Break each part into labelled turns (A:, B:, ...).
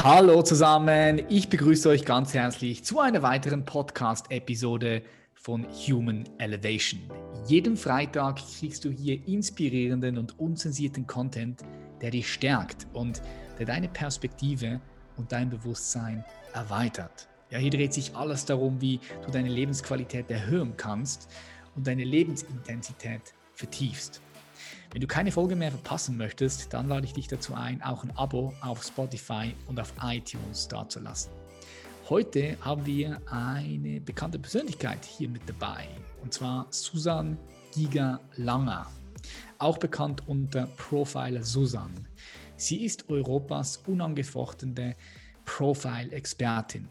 A: Hallo zusammen, ich begrüße euch ganz herzlich zu einer weiteren Podcast-Episode von Human Elevation. Jeden Freitag kriegst du hier inspirierenden und unzensierten Content, der dich stärkt und der deine Perspektive und dein Bewusstsein erweitert. Ja, hier dreht sich alles darum, wie du deine Lebensqualität erhöhen kannst und deine Lebensintensität vertiefst. Wenn du keine Folge mehr verpassen möchtest, dann lade ich dich dazu ein, auch ein Abo auf Spotify und auf iTunes dazulassen. Heute haben wir eine bekannte Persönlichkeit hier mit dabei, und zwar Susan Giga Langer, auch bekannt unter Profiler Susan. Sie ist Europas unangefochtene Profile-Expertin.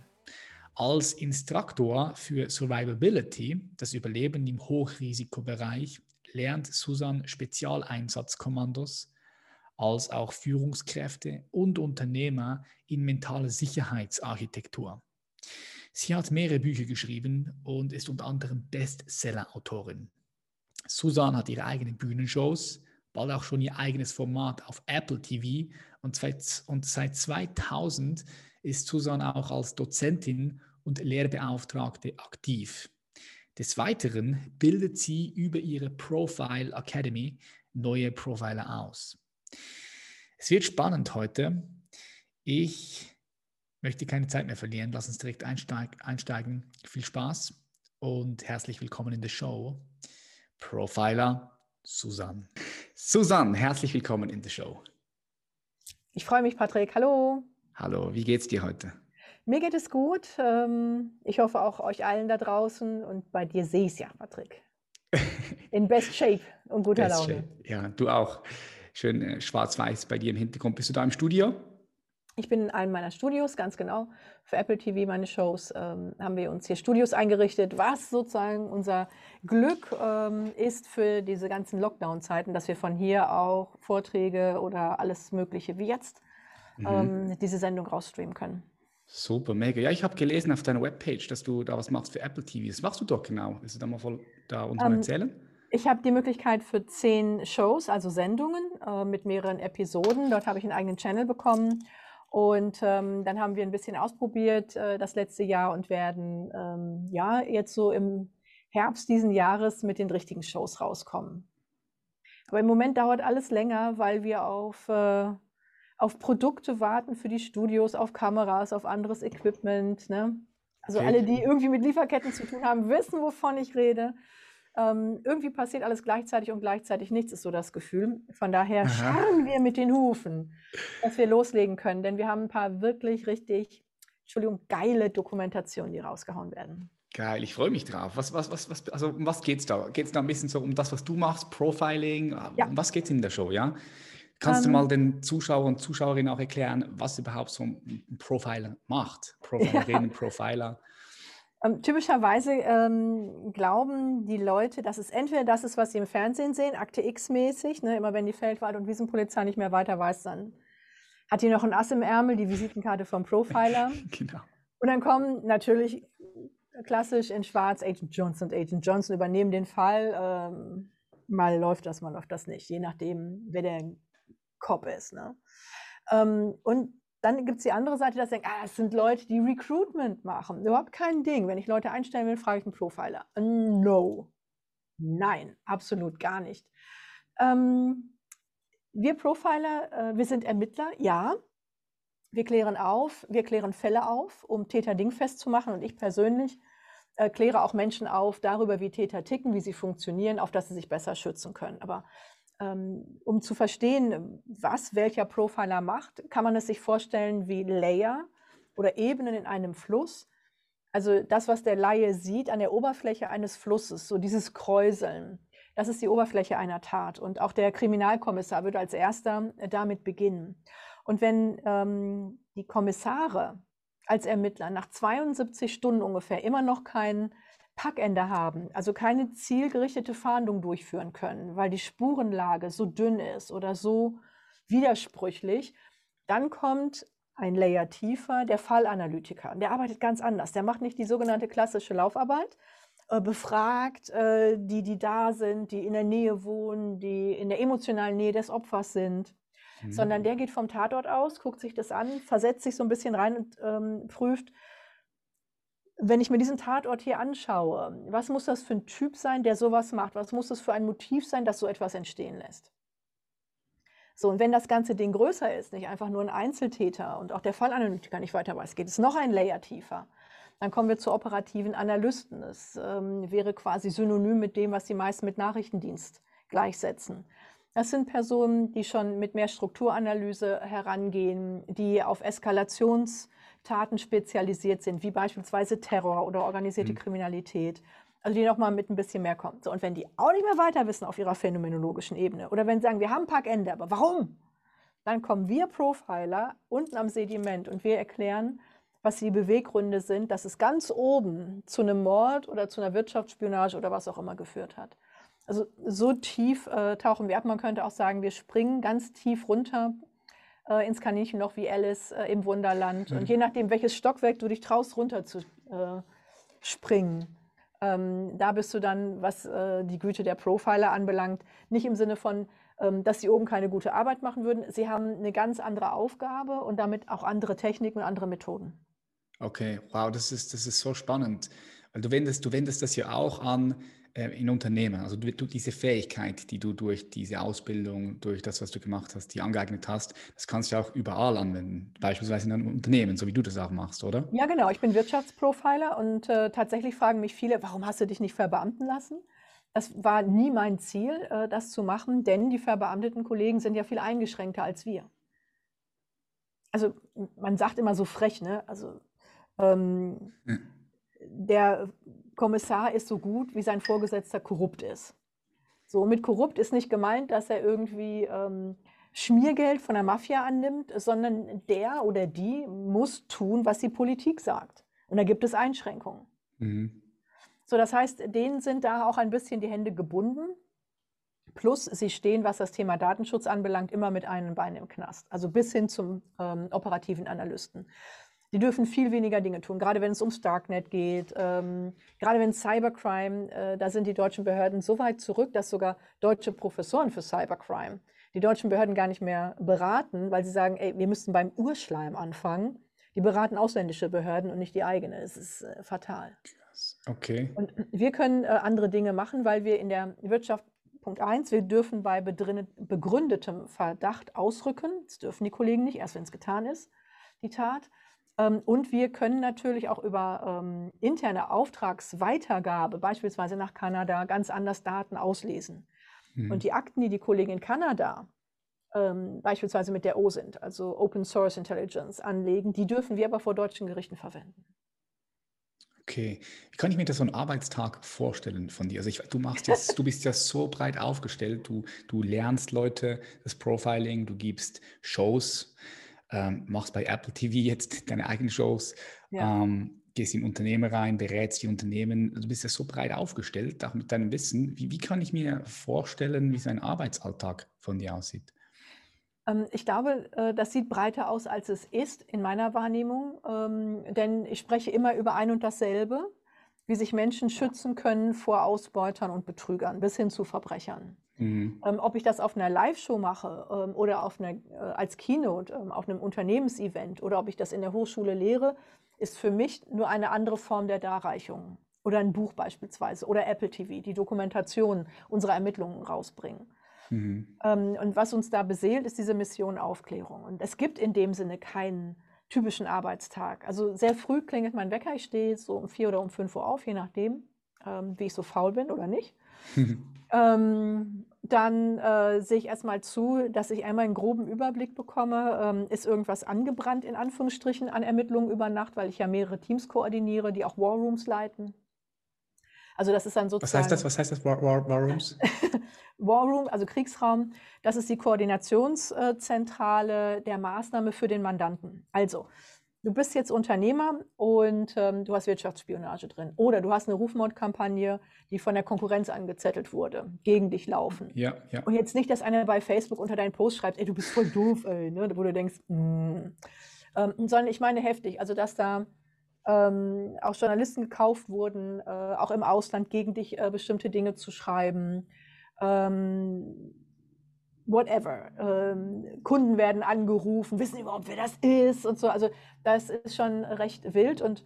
A: Als Instruktor für Survivability, das Überleben im Hochrisikobereich, lernt Susan Spezialeinsatzkommandos als auch Führungskräfte und Unternehmer in mentaler Sicherheitsarchitektur. Sie hat mehrere Bücher geschrieben und ist unter anderem Bestseller-Autorin. Susan hat ihre eigenen Bühnenshows, bald auch schon ihr eigenes Format auf Apple TV und seit, und seit 2000 ist Susan auch als Dozentin und Lehrbeauftragte aktiv. Des Weiteren bildet sie über ihre Profile Academy neue Profiler aus. Es wird spannend heute. Ich möchte keine Zeit mehr verlieren. Lass uns direkt einsteig einsteigen. Viel Spaß und herzlich willkommen in der Show. Profiler Susan. Susan, herzlich willkommen in der Show.
B: Ich freue mich, Patrick. Hallo.
A: Hallo, wie geht's dir heute?
B: Mir geht es gut. Ähm, ich hoffe auch euch allen da draußen. Und bei dir sehe ich es ja, Patrick. In best shape und guter best Laune. Shape.
A: Ja, du auch. Schön äh, schwarz-weiß bei dir im Hintergrund. Bist du da im Studio?
B: Ich bin in einem meiner Studios, ganz genau. Für Apple TV, meine Shows, ähm, haben wir uns hier Studios eingerichtet, was sozusagen unser Glück ähm, ist für diese ganzen Lockdown-Zeiten, dass wir von hier auch Vorträge oder alles Mögliche wie jetzt mhm. ähm, diese Sendung rausstreamen können.
A: Super, mega. Ja, ich habe gelesen auf deiner Webpage, dass du da was machst für Apple TV. Was machst du doch genau? Willst du da mal voll da uns um, mal ähm, erzählen?
B: Ich habe die Möglichkeit für zehn Shows, also Sendungen äh, mit mehreren Episoden. Dort habe ich einen eigenen Channel bekommen. Und ähm, dann haben wir ein bisschen ausprobiert äh, das letzte Jahr und werden ähm, ja jetzt so im Herbst diesen Jahres mit den richtigen Shows rauskommen. Aber im Moment dauert alles länger, weil wir auf äh, auf Produkte warten für die Studios, auf Kameras, auf anderes Equipment. Ne? Also okay. alle, die irgendwie mit Lieferketten zu tun haben, wissen, wovon ich rede. Ähm, irgendwie passiert alles gleichzeitig und gleichzeitig nichts, ist so das Gefühl. Von daher scharren wir mit den Hufen, dass wir loslegen können, denn wir haben ein paar wirklich richtig, Entschuldigung, geile Dokumentationen, die rausgehauen werden.
A: Geil, ich freue mich drauf. Was, was, was, was, also um was geht es da? Geht es da ein bisschen so um das, was du machst, Profiling? Ja. Um was geht es in der Show, ja? Kannst ähm, du mal den Zuschauern und Zuschauerinnen auch erklären, was überhaupt so ein Profiler macht? Profilerinnen, ja. Profiler.
B: Ähm, typischerweise ähm, glauben die Leute, dass es entweder das ist, was sie im Fernsehen sehen, Akte X-mäßig, ne, immer wenn die Feldwald- und Wiesenpolizei nicht mehr weiter weiß, dann hat die noch ein Ass im Ärmel, die Visitenkarte vom Profiler. genau. Und dann kommen natürlich klassisch in Schwarz Agent Johnson und Agent Johnson übernehmen den Fall. Ähm, mal läuft das, mal läuft das nicht, je nachdem, wer der Cop ist. Ne? Ähm, und dann gibt es die andere Seite, dass denkt, ah, es sind Leute, die Recruitment machen. Überhaupt kein Ding. Wenn ich Leute einstellen will, frage ich einen Profiler. No. Nein, absolut gar nicht. Ähm, wir Profiler, äh, wir sind Ermittler, ja. Wir klären auf, wir klären Fälle auf, um Täter dingfest zu machen. Und ich persönlich äh, kläre auch Menschen auf darüber, wie Täter ticken, wie sie funktionieren, auf dass sie sich besser schützen können. Aber um zu verstehen, was welcher Profiler macht, kann man es sich vorstellen wie Layer oder Ebenen in einem Fluss. Also das, was der Laie sieht an der Oberfläche eines Flusses, so dieses Kräuseln, das ist die Oberfläche einer Tat. Und auch der Kriminalkommissar würde als erster äh, damit beginnen. Und wenn ähm, die Kommissare als Ermittler nach 72 Stunden ungefähr immer noch keinen Packende haben, also keine zielgerichtete Fahndung durchführen können, weil die Spurenlage so dünn ist oder so widersprüchlich, dann kommt ein Layer tiefer, der Fallanalytiker. Der arbeitet ganz anders. Der macht nicht die sogenannte klassische Laufarbeit, äh, befragt äh, die, die da sind, die in der Nähe wohnen, die in der emotionalen Nähe des Opfers sind, mhm. sondern der geht vom Tatort aus, guckt sich das an, versetzt sich so ein bisschen rein und ähm, prüft, wenn ich mir diesen Tatort hier anschaue, was muss das für ein Typ sein, der sowas macht? Was muss das für ein Motiv sein, das so etwas entstehen lässt? So, und wenn das ganze Ding größer ist, nicht einfach nur ein Einzeltäter und auch der Fallanalytiker nicht weiter weiß, geht es noch ein Layer tiefer. Dann kommen wir zu operativen Analysten. Das ähm, wäre quasi synonym mit dem, was die meisten mit Nachrichtendienst gleichsetzen. Das sind Personen, die schon mit mehr Strukturanalyse herangehen, die auf Eskalationstaten spezialisiert sind, wie beispielsweise Terror oder organisierte mhm. Kriminalität. Also die nochmal mit ein bisschen mehr kommen. So, und wenn die auch nicht mehr weiter wissen auf ihrer phänomenologischen Ebene oder wenn sie sagen, wir haben Parkende, aber warum? Dann kommen wir Profiler unten am Sediment und wir erklären, was die Beweggründe sind, dass es ganz oben zu einem Mord oder zu einer Wirtschaftsspionage oder was auch immer geführt hat. Also so tief äh, tauchen wir ab. Man könnte auch sagen, wir springen ganz tief runter äh, ins Kaninchenloch wie Alice äh, im Wunderland. Mhm. Und je nachdem, welches Stockwerk du dich traust, runter zu äh, springen, ähm, da bist du dann, was äh, die Güte der Profiler anbelangt, nicht im Sinne von, ähm, dass sie oben keine gute Arbeit machen würden. Sie haben eine ganz andere Aufgabe und damit auch andere Techniken und andere Methoden.
A: Okay, wow, das ist, das ist so spannend. Weil du wendest, du wendest das ja auch an in Unternehmen. Also du, du, diese Fähigkeit, die du durch diese Ausbildung, durch das, was du gemacht hast, die angeeignet hast, das kannst du auch überall anwenden. Beispielsweise in einem Unternehmen, so wie du das auch machst, oder?
B: Ja, genau. Ich bin Wirtschaftsprofiler und äh, tatsächlich fragen mich viele, warum hast du dich nicht verbeamten lassen? Das war nie mein Ziel, äh, das zu machen, denn die verbeamteten Kollegen sind ja viel eingeschränkter als wir. Also man sagt immer so frech, ne? Also ähm, ja. Der Kommissar ist so gut, wie sein Vorgesetzter korrupt ist. So, mit korrupt ist nicht gemeint, dass er irgendwie ähm, Schmiergeld von der Mafia annimmt, sondern der oder die muss tun, was die Politik sagt. Und da gibt es Einschränkungen. Mhm. So, das heißt, denen sind da auch ein bisschen die Hände gebunden. Plus, sie stehen, was das Thema Datenschutz anbelangt, immer mit einem Bein im Knast. Also bis hin zum ähm, operativen Analysten. Die dürfen viel weniger Dinge tun, gerade wenn es ums Darknet geht, ähm, gerade wenn Cybercrime, äh, da sind die deutschen Behörden so weit zurück, dass sogar deutsche Professoren für Cybercrime die deutschen Behörden gar nicht mehr beraten, weil sie sagen, ey, wir müssten beim Urschleim anfangen. Die beraten ausländische Behörden und nicht die eigene. Es ist äh, fatal.
A: Okay.
B: Und wir können äh, andere Dinge machen, weil wir in der Wirtschaft Punkt eins, wir dürfen bei begründetem Verdacht ausrücken. Das dürfen die Kollegen nicht, erst wenn es getan ist, die Tat. Ähm, und wir können natürlich auch über ähm, interne Auftragsweitergabe, beispielsweise nach Kanada, ganz anders Daten auslesen. Mhm. Und die Akten, die die Kollegen in Kanada ähm, beispielsweise mit der OSINT, also Open Source Intelligence, anlegen, die dürfen wir aber vor deutschen Gerichten verwenden.
A: Okay, wie kann ich mir das so einen Arbeitstag vorstellen von dir? Also ich, du machst jetzt, du bist ja so breit aufgestellt, du, du lernst Leute das Profiling, du gibst Shows ähm, machst bei Apple TV jetzt deine eigenen Shows, ja. ähm, gehst in Unternehmen rein, berätst die Unternehmen. Du bist ja so breit aufgestellt, auch mit deinem Wissen. Wie, wie kann ich mir vorstellen, wie sein Arbeitsalltag von dir aussieht?
B: Ähm, ich glaube, äh, das sieht breiter aus, als es ist in meiner Wahrnehmung, ähm, denn ich spreche immer über ein und dasselbe, wie sich Menschen schützen können vor Ausbeutern und Betrügern bis hin zu Verbrechern. Mhm. Ähm, ob ich das auf einer Live-Show mache ähm, oder auf einer, äh, als Keynote ähm, auf einem Unternehmensevent oder ob ich das in der Hochschule lehre, ist für mich nur eine andere Form der Darreichung. Oder ein Buch beispielsweise oder Apple TV, die Dokumentation unserer Ermittlungen rausbringen. Mhm. Ähm, und was uns da beseelt, ist diese Mission Aufklärung. Und es gibt in dem Sinne keinen typischen Arbeitstag. Also sehr früh klingelt mein Wecker, ich stehe so um vier oder um fünf Uhr auf, je nachdem, ähm, wie ich so faul bin oder nicht. ähm, dann äh, sehe ich erstmal zu, dass ich einmal einen groben Überblick bekomme. Ähm, ist irgendwas angebrannt, in Anführungsstrichen, an Ermittlungen über Nacht, weil ich ja mehrere Teams koordiniere, die auch Warrooms leiten. Also das ist dann sozusagen.
A: Was heißt das? Was heißt das? War, War, Warrooms?
B: Warroom, also Kriegsraum, das ist die Koordinationszentrale der Maßnahme für den Mandanten. Also du bist jetzt Unternehmer und ähm, du hast Wirtschaftsspionage drin. Oder du hast eine Rufmordkampagne, die von der Konkurrenz angezettelt wurde, gegen dich laufen.
A: Ja, ja.
B: Und jetzt nicht, dass einer bei Facebook unter deinen Post schreibt, ey, du bist voll doof, ey, ne? wo du denkst, mm. ähm, sondern ich meine heftig, also dass da ähm, auch Journalisten gekauft wurden, äh, auch im Ausland gegen dich äh, bestimmte Dinge zu schreiben. Ähm, whatever. Ähm, Kunden werden angerufen, wissen überhaupt, wer das ist und so. Also das ist schon recht wild und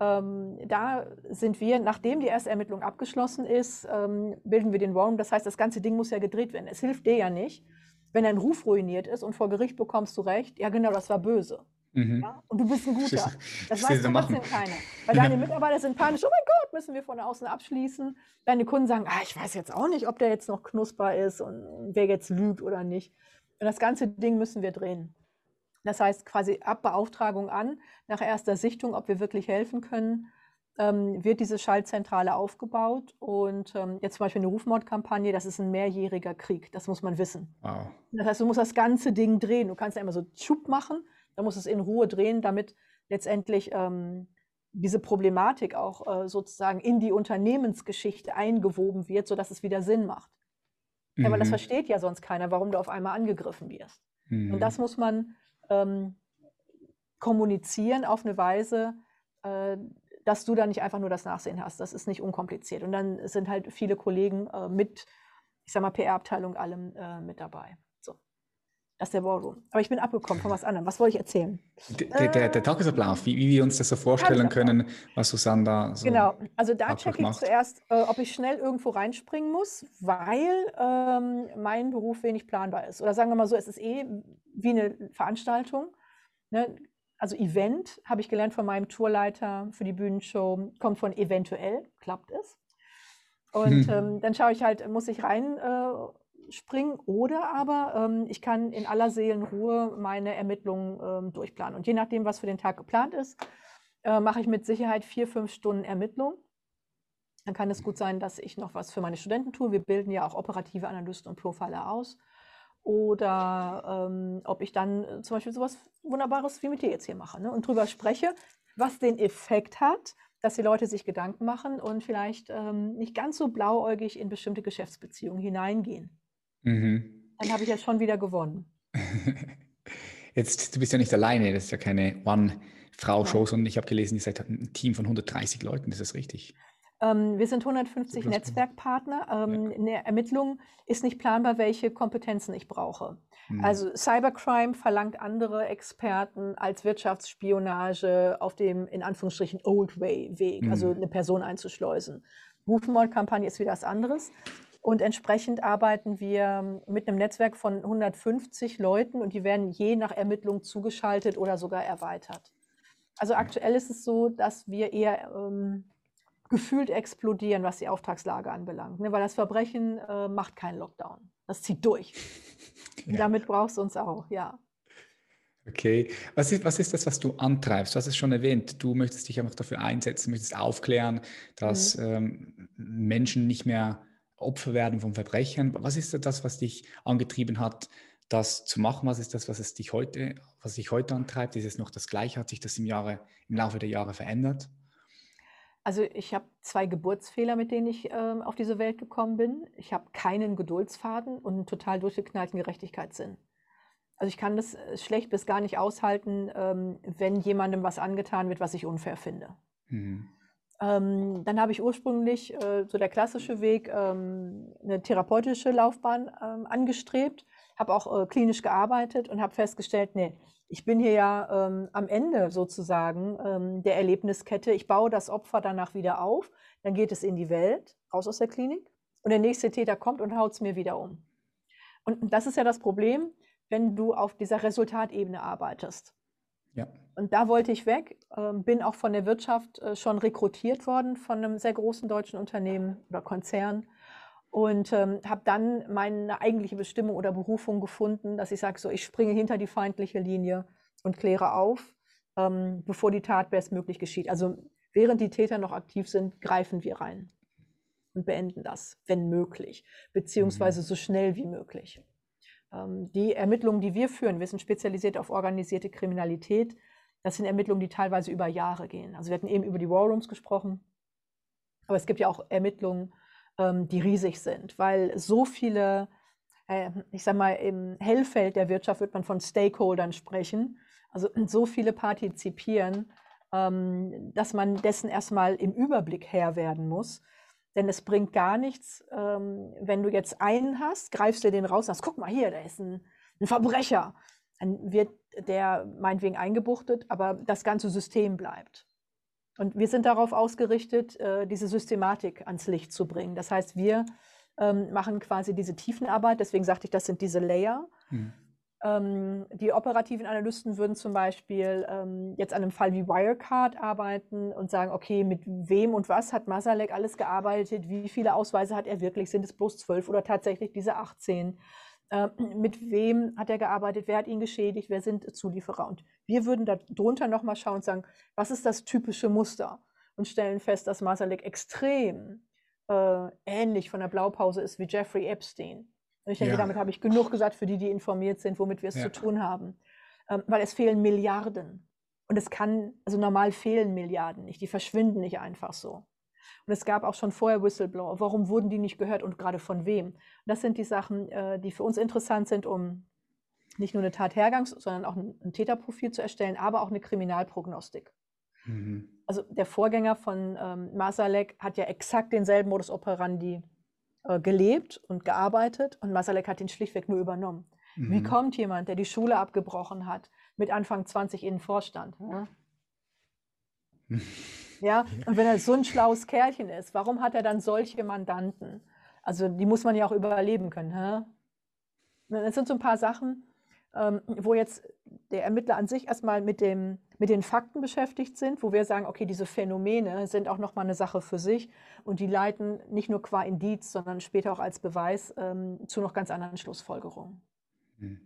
B: ähm, da sind wir, nachdem die erste Ermittlung abgeschlossen ist, ähm, bilden wir den Warrant. Das heißt, das ganze Ding muss ja gedreht werden. Es hilft dir ja nicht, wenn dein Ruf ruiniert ist und vor Gericht bekommst du recht, ja genau, das war böse. Mhm. Ja? Und du bist ein guter. Das weiß trotzdem keiner. Weil deine Mitarbeiter sind panisch, oh mein Gott, müssen wir von außen abschließen. Deine Kunden sagen, ah, ich weiß jetzt auch nicht, ob der jetzt noch knusper ist und wer jetzt lügt oder nicht. Und das ganze Ding müssen wir drehen. Das heißt quasi ab Beauftragung an, nach erster Sichtung, ob wir wirklich helfen können, ähm, wird diese Schaltzentrale aufgebaut. Und ähm, jetzt zum Beispiel eine Rufmordkampagne, das ist ein mehrjähriger Krieg, das muss man wissen. Wow. Das heißt, du musst das ganze Ding drehen. Du kannst ja immer so Schub machen, dann musst du es in Ruhe drehen, damit letztendlich ähm, diese Problematik auch äh, sozusagen in die Unternehmensgeschichte eingewoben wird, sodass es wieder Sinn macht. Mhm. Ja, weil das versteht ja sonst keiner, warum du auf einmal angegriffen wirst. Mhm. Und das muss man ähm, kommunizieren auf eine Weise, äh, dass du da nicht einfach nur das Nachsehen hast. Das ist nicht unkompliziert. Und dann sind halt viele Kollegen äh, mit, ich sag mal, PR-Abteilung allem äh, mit dabei. Das ist der Ballroom. Aber ich bin abgekommen von was anderem. Was wollte ich erzählen?
A: Der, der, der Tagesablauf, wie, wie, wir uns das so vorstellen können, was Susanne da so
B: Genau, also da checke ich macht. zuerst, äh, ob ich schnell irgendwo reinspringen muss, weil ähm, mein Beruf wenig planbar ist. Oder sagen wir mal so, es ist eh wie eine Veranstaltung. Ne? Also Event, habe ich gelernt von meinem Tourleiter für die Bühnenshow, kommt von eventuell, klappt es. Und hm. ähm, dann schaue ich halt, muss ich reinspringen äh, oder aber ähm, ich kann in aller Seelenruhe meine Ermittlungen ähm, durchplanen. Und je nachdem, was für den Tag geplant ist, äh, mache ich mit Sicherheit vier, fünf Stunden Ermittlung. Dann kann es gut sein, dass ich noch was für meine Studenten tue. Wir bilden ja auch operative Analysten und Profiler aus oder ähm, ob ich dann äh, zum Beispiel sowas Wunderbares wie mit dir jetzt hier mache ne? und drüber spreche, was den Effekt hat, dass die Leute sich Gedanken machen und vielleicht ähm, nicht ganz so blauäugig in bestimmte Geschäftsbeziehungen hineingehen. Mhm. Dann habe ich jetzt schon wieder gewonnen.
A: Jetzt, du bist ja nicht alleine, das ist ja keine One-Frau-Show, sondern ich habe gelesen, ihr seid ein Team von 130 Leuten, ist das richtig?
B: Ähm, wir sind 150 Netzwerkpartner. Ähm, ja. Eine Ermittlung ist nicht planbar, welche Kompetenzen ich brauche. Mhm. Also Cybercrime verlangt andere Experten als Wirtschaftsspionage auf dem in Anführungsstrichen Old Way Weg, mhm. also eine Person einzuschleusen. Rufmordkampagne ist wieder was anderes. Und entsprechend arbeiten wir mit einem Netzwerk von 150 Leuten und die werden je nach Ermittlung zugeschaltet oder sogar erweitert. Also aktuell ist es so, dass wir eher ähm, gefühlt explodieren, was die Auftragslage anbelangt. Ne? Weil das Verbrechen äh, macht keinen Lockdown. Das zieht durch. Ja. damit brauchst du uns auch, ja.
A: Okay. Was ist, was ist das, was du antreibst? Du hast es schon erwähnt. Du möchtest dich einfach dafür einsetzen, möchtest aufklären, dass mhm. ähm, Menschen nicht mehr Opfer werden von Verbrechen. Was ist das, was dich angetrieben hat, das zu machen? Was ist das, was es dich heute, was dich heute antreibt? Ist es noch das Gleiche? Hat sich das im Jahre, im Laufe der Jahre verändert?
B: Also ich habe zwei Geburtsfehler, mit denen ich ähm, auf diese Welt gekommen bin. Ich habe keinen Geduldsfaden und einen total durchgeknallten Gerechtigkeitssinn. Also ich kann das äh, schlecht bis gar nicht aushalten, ähm, wenn jemandem was angetan wird, was ich unfair finde. Mhm. Ähm, dann habe ich ursprünglich, äh, so der klassische Weg, ähm, eine therapeutische Laufbahn ähm, angestrebt, habe auch äh, klinisch gearbeitet und habe festgestellt, nee, ich bin hier ja ähm, am Ende sozusagen ähm, der Erlebniskette. Ich baue das Opfer danach wieder auf, dann geht es in die Welt, raus aus der Klinik und der nächste Täter kommt und haut es mir wieder um. Und das ist ja das Problem, wenn du auf dieser Resultatebene arbeitest. Ja. Und da wollte ich weg, äh, bin auch von der Wirtschaft äh, schon rekrutiert worden von einem sehr großen deutschen Unternehmen oder Konzern und ähm, habe dann meine eigentliche Bestimmung oder Berufung gefunden, dass ich sage, so ich springe hinter die feindliche Linie und kläre auf, ähm, bevor die Tat bestmöglich geschieht. Also während die Täter noch aktiv sind, greifen wir rein und beenden das, wenn möglich, beziehungsweise mhm. so schnell wie möglich. Ähm, die Ermittlungen, die wir führen, wir sind spezialisiert auf organisierte Kriminalität. Das sind Ermittlungen, die teilweise über Jahre gehen. Also wir hatten eben über die War Rooms gesprochen, aber es gibt ja auch Ermittlungen, ähm, die riesig sind, weil so viele, äh, ich sage mal, im Hellfeld der Wirtschaft wird man von Stakeholdern sprechen, also so viele partizipieren, ähm, dass man dessen erstmal im Überblick Herr werden muss. Denn es bringt gar nichts, ähm, wenn du jetzt einen hast, greifst du den raus und sagst, guck mal hier, da ist ein, ein Verbrecher. Dann wird der meinetwegen eingebuchtet, aber das ganze System bleibt. Und wir sind darauf ausgerichtet, äh, diese Systematik ans Licht zu bringen. Das heißt, wir ähm, machen quasi diese Tiefenarbeit, deswegen sagte ich, das sind diese Layer. Mhm. Ähm, die operativen Analysten würden zum Beispiel ähm, jetzt an einem Fall wie Wirecard arbeiten und sagen, okay, mit wem und was hat Masalek alles gearbeitet? Wie viele Ausweise hat er wirklich? Sind es bloß zwölf oder tatsächlich diese 18? Äh, mit wem hat er gearbeitet? Wer hat ihn geschädigt? Wer sind Zulieferer? Und wir würden darunter nochmal schauen und sagen, was ist das typische Muster? Und stellen fest, dass Masalek extrem äh, ähnlich von der Blaupause ist wie Jeffrey Epstein. Und ich denke, ja. damit habe ich genug gesagt für die, die informiert sind, womit wir es ja. zu tun haben. Ähm, weil es fehlen Milliarden. Und es kann, also normal fehlen Milliarden nicht, die verschwinden nicht einfach so. Und es gab auch schon vorher Whistleblower. Warum wurden die nicht gehört und gerade von wem? Und das sind die Sachen, äh, die für uns interessant sind, um nicht nur eine Tathergangs-, sondern auch ein, Täterprofil zu erstellen, aber auch eine Kriminalprognostik. Mhm. Also der Vorgänger von ähm, Masalek hat ja exakt denselben Modus operandi äh, gelebt und gearbeitet und Masalek hat ihn schlichtweg nur übernommen. Mhm. Wie kommt jemand, der die Schule abgebrochen hat, mit Anfang 20 in den Vorstand? Ja? ja, und wenn er so ein schlaues Kerlchen ist, warum hat er dann solche Mandanten? Also die muss man ja auch überleben können. Hä? Das sind so ein paar Sachen, ähm, wo jetzt der Ermittler an sich erstmal mit, dem, mit den Fakten beschäftigt sind, wo wir sagen, okay, diese Phänomene sind auch nochmal eine Sache für sich und die leiten nicht nur qua Indiz, sondern später auch als Beweis ähm, zu noch ganz anderen Schlussfolgerungen. Hm.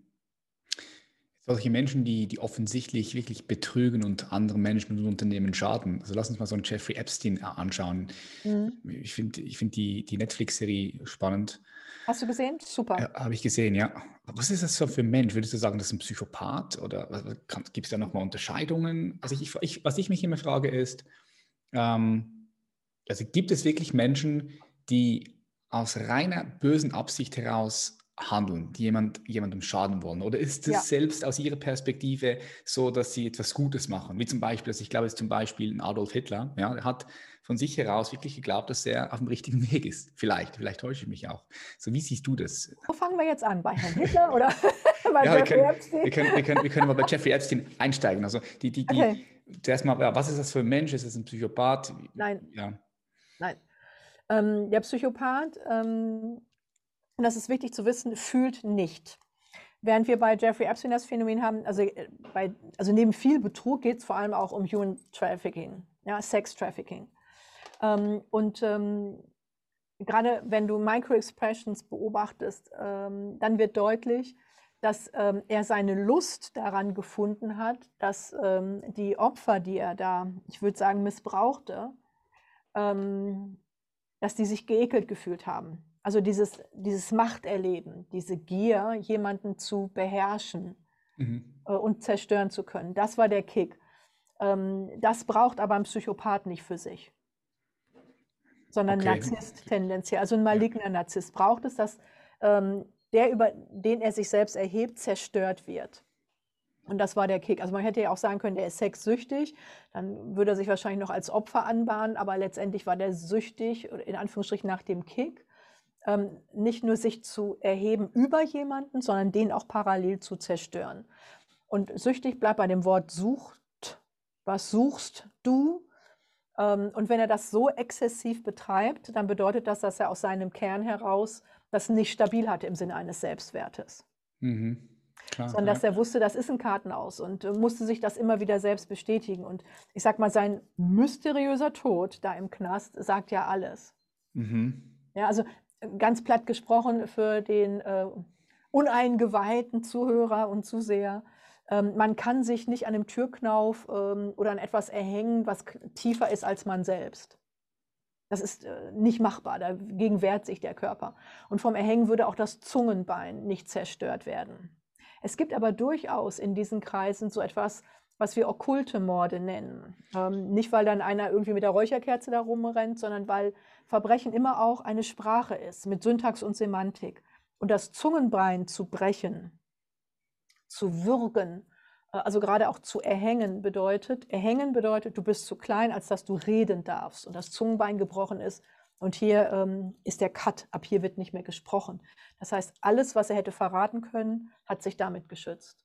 A: Solche Menschen, die, die offensichtlich wirklich betrügen und anderen Menschen und Unternehmen schaden. Also lass uns mal so einen Jeffrey Epstein anschauen. Mhm. Ich finde ich find die, die Netflix-Serie spannend.
B: Hast du gesehen? Super.
A: Ja, Habe ich gesehen, ja. Was ist das so für ein Mensch? Würdest du sagen, das ist ein Psychopath oder gibt es da nochmal Unterscheidungen? Also ich, ich, was ich mich immer frage ist, ähm, also gibt es wirklich Menschen, die aus reiner bösen Absicht heraus handeln, die jemand, jemandem schaden wollen? Oder ist es ja. selbst aus ihrer Perspektive so, dass sie etwas Gutes machen? Wie zum Beispiel, also ich glaube, es ist zum Beispiel ein Adolf Hitler, ja, der hat von sich heraus wirklich geglaubt, dass er auf dem richtigen Weg ist. Vielleicht, vielleicht täusche ich mich auch. So, wie siehst du das?
B: Wo fangen wir jetzt an? Bei Herrn Hitler oder
A: bei ja, Jeffrey Epstein? Wir können, wir, können, wir können mal bei Jeffrey Epstein einsteigen. Also die, die, die okay. zuerst mal, ja, was ist das für ein Mensch? Ist es ein Psychopath?
B: Nein. Ja. Nein. Ähm, der Psychopath, ähm, und das ist wichtig zu wissen, fühlt nicht. Während wir bei Jeffrey Epstein das Phänomen haben, also, äh, bei, also neben viel Betrug geht es vor allem auch um Human Trafficking, ja, Sex Trafficking. Ähm, und ähm, gerade wenn du Microexpressions beobachtest, ähm, dann wird deutlich, dass ähm, er seine Lust daran gefunden hat, dass ähm, die Opfer, die er da, ich würde sagen, missbrauchte, ähm, dass die sich geekelt gefühlt haben. Also dieses, dieses Machterleben, diese Gier, jemanden zu beherrschen mhm. äh, und zerstören zu können, das war der Kick. das braucht aber ein Psychopath nicht für sich sondern okay. Narzisst tendenziell, also ein maligner Narzisst braucht es, dass ähm, der, über den er sich selbst erhebt, zerstört wird. Und das war der Kick. Also man hätte ja auch sagen können, der ist sexsüchtig, dann würde er sich wahrscheinlich noch als Opfer anbahnen, aber letztendlich war der süchtig, in Anführungsstrichen nach dem Kick, ähm, nicht nur sich zu erheben über jemanden, sondern den auch parallel zu zerstören. Und süchtig bleibt bei dem Wort sucht. Was suchst du? Ähm, und wenn er das so exzessiv betreibt, dann bedeutet das, dass er aus seinem Kern heraus das nicht stabil hatte im Sinne eines Selbstwertes. Mhm. Klar, sondern dass er wusste, das ist ein Kartenaus und musste sich das immer wieder selbst bestätigen. Und ich sag mal, sein mysteriöser Tod da im Knast sagt ja alles. Mhm. Ja, also ganz platt gesprochen für den äh, uneingeweihten Zuhörer und Zuseher. Ähm, man kann sich nicht an einem Türknauf ähm, oder an etwas erhängen, was tiefer ist als man selbst. Das ist äh, nicht machbar, dagegen wehrt sich der Körper. Und vom Erhängen würde auch das Zungenbein nicht zerstört werden. Es gibt aber durchaus in diesen Kreisen so etwas, was wir okkulte Morde nennen. Ähm, nicht, weil dann einer irgendwie mit der Räucherkerze da rumrennt, sondern weil Verbrechen immer auch eine Sprache ist mit Syntax und Semantik. Und das Zungenbein zu brechen, zu würgen, äh, also gerade auch zu erhängen bedeutet, erhängen bedeutet, du bist zu klein, als dass du reden darfst und das Zungenbein gebrochen ist Und hier ähm, ist der Cut, ab hier wird nicht mehr gesprochen. Das heißt, alles, was er hätte verraten können, hat sich damit geschützt.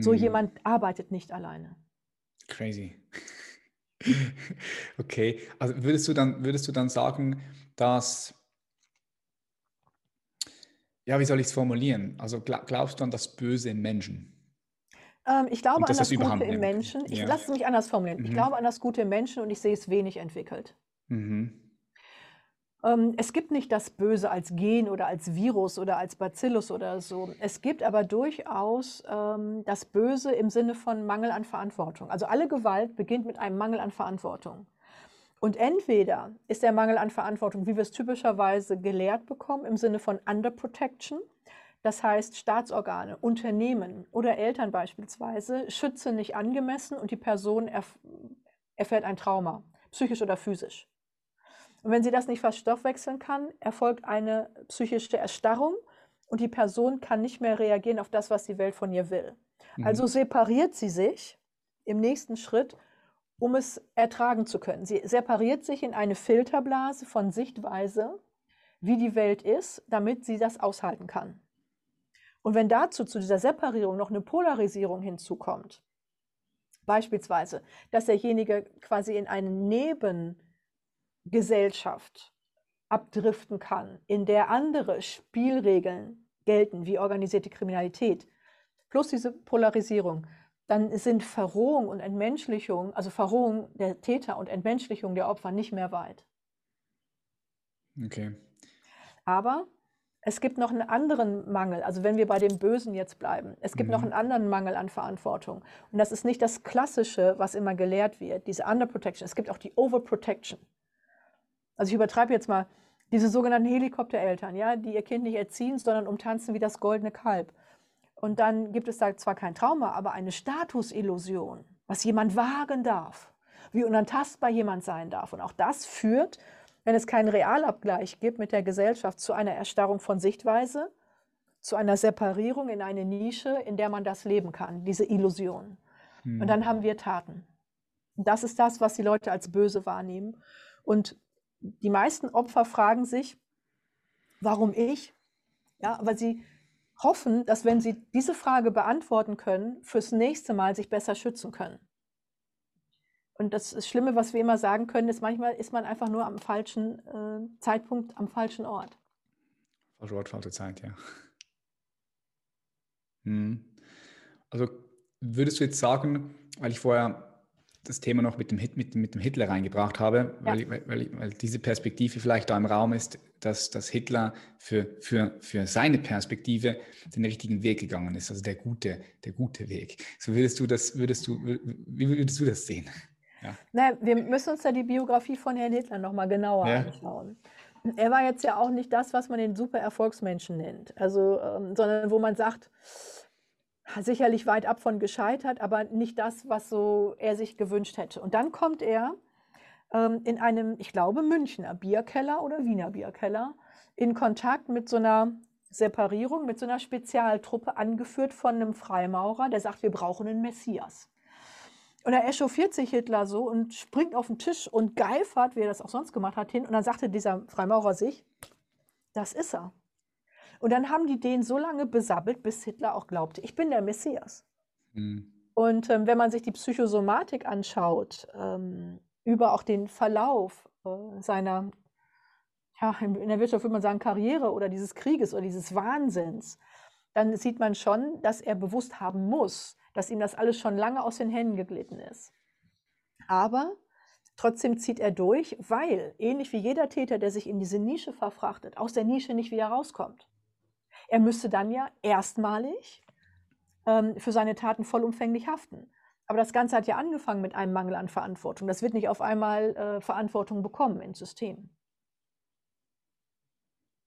B: So
A: Hm.
B: jemand arbeitet nicht alleine.
A: Crazy. Okay, also würdest du dann, würdest du dann sagen, dass, ja, wie soll ich es formulieren? Also gla- glaubst du an das Böse im Menschen?
B: Ähm, ich glaube an das
A: das
B: Gute im? Menschen. Ich
A: Ja.
B: lasse es mich anders formulieren. Ich
A: Mhm.
B: glaube an das Gute im Menschen und ich sehe es wenig entwickelt.
A: Mhm.
B: Ähm, es gibt nicht das Böse als Gen oder als Virus oder als Bacillus oder so. Es gibt aber durchaus ähm, das Böse im Sinne von Mangel an Verantwortung. Also alle Gewalt beginnt mit einem Mangel an Verantwortung. Und entweder ist der Mangel an Verantwortung, wie wir es typischerweise gelehrt bekommen, im Sinne von Underprotection. Das heißt, Staatsorgane, Unternehmen oder Eltern beispielsweise schützen nicht angemessen und die Person erf erfährt ein Trauma, psychisch oder physisch. Und wenn sie das nicht verstoffwechseln kann, erfolgt eine psychische Erstarrung und die Person kann nicht mehr reagieren auf das, was die Welt von ihr will.
A: Mhm.
B: Also separiert sie sich im nächsten Schritt, um es ertragen zu können. Sie separiert sich in eine Filterblase von Sichtweise, wie die Welt ist, damit sie das aushalten kann. Und wenn dazu zu dieser Separierung noch eine Polarisierung hinzukommt, beispielsweise, dass derjenige quasi in eine Nebengesellschaft abdriften kann, in der andere Spielregeln gelten, wie organisierte Kriminalität, plus diese Polarisierung, dann sind Verrohung und Entmenschlichung, also Verrohung der Täter und Entmenschlichung der Opfer nicht mehr weit.
A: Okay.
B: Aber es gibt noch einen anderen Mangel, also wenn wir bei dem Bösen jetzt bleiben, es gibt noch
A: Mhm.
B: einen anderen Mangel an Verantwortung. Und das ist nicht das Klassische, was immer gelehrt wird, diese Underprotection. Es gibt auch die Overprotection. Also ich übertreibe jetzt mal, diese sogenannten Helikoptereltern, ja, die ihr Kind nicht erziehen, sondern umtanzen wie das goldene Kalb. Und dann gibt es da zwar kein Trauma, aber eine Statusillusion, was jemand wagen darf, wie unantastbar jemand sein darf. Und auch das führt, wenn es keinen Realabgleich gibt mit der Gesellschaft, zu einer Erstarrung von Sichtweise, zu einer Separierung in eine Nische, in der man das leben kann, diese Illusion.
A: Mhm.
B: Und dann haben wir Taten. Und das ist das, was die Leute als böse wahrnehmen. Und die meisten Opfer fragen sich, warum ich? Ja, weil sie hoffen, dass wenn sie diese Frage beantworten können, fürs nächste Mal sich besser schützen können. Und das, das Schlimme, was wir immer sagen können, ist, manchmal ist man einfach nur am falschen äh, Zeitpunkt, am falschen Ort.
A: Falsche Ort, falsche Zeit, ja. Hm. Also würdest du jetzt sagen, weil ich vorher das Thema noch mit dem, Hit, mit, mit dem Hitler reingebracht habe, weil,
B: Ja.
A: weil, weil, weil diese Perspektive vielleicht da im Raum ist, dass, dass Hitler für, für, für seine Perspektive den richtigen Weg gegangen ist, also der gute, der gute Weg. So würdest du das, würdest du, wie würdest du das sehen?
B: Na, wir müssen uns ja die Biografie von Herrn Hitler nochmal genauer
A: Ja.
B: anschauen. Er war jetzt ja auch nicht das, was man den super Erfolgsmenschen nennt. Also, ähm, sondern wo man sagt, sicherlich weit ab von gescheitert, aber nicht das, was so er sich gewünscht hätte. Und dann kommt er ähm, in einem, ich glaube, Münchner Bierkeller oder Wiener Bierkeller in Kontakt mit so einer Separierung, mit so einer Spezialtruppe, angeführt von einem Freimaurer, der sagt, wir brauchen einen Messias. Und da echauffiert sich Hitler so und springt auf den Tisch und geifert, wie er das auch sonst gemacht hat, hin. Und dann sagte dieser Freimaurer sich, das ist er. Und dann haben die den so lange besabbelt, bis Hitler auch glaubte, ich bin der Messias.
A: Hm.
B: Und ähm, wenn man sich die Psychosomatik anschaut, ähm, über auch den Verlauf äh, seiner, ja, in der Wirtschaft würde man sagen, Karriere oder dieses Krieges oder dieses Wahnsinns, dann sieht man schon, dass er bewusst haben muss, dass ihm das alles schon lange aus den Händen geglitten ist. Aber trotzdem zieht er durch, weil, ähnlich wie jeder Täter, der sich in diese Nische verfrachtet, aus der Nische nicht wieder rauskommt. Er müsste dann ja erstmalig ähm, für seine Taten vollumfänglich haften. Aber das Ganze hat ja angefangen mit einem Mangel an Verantwortung. Das wird nicht auf einmal äh, Verantwortung bekommen ins System.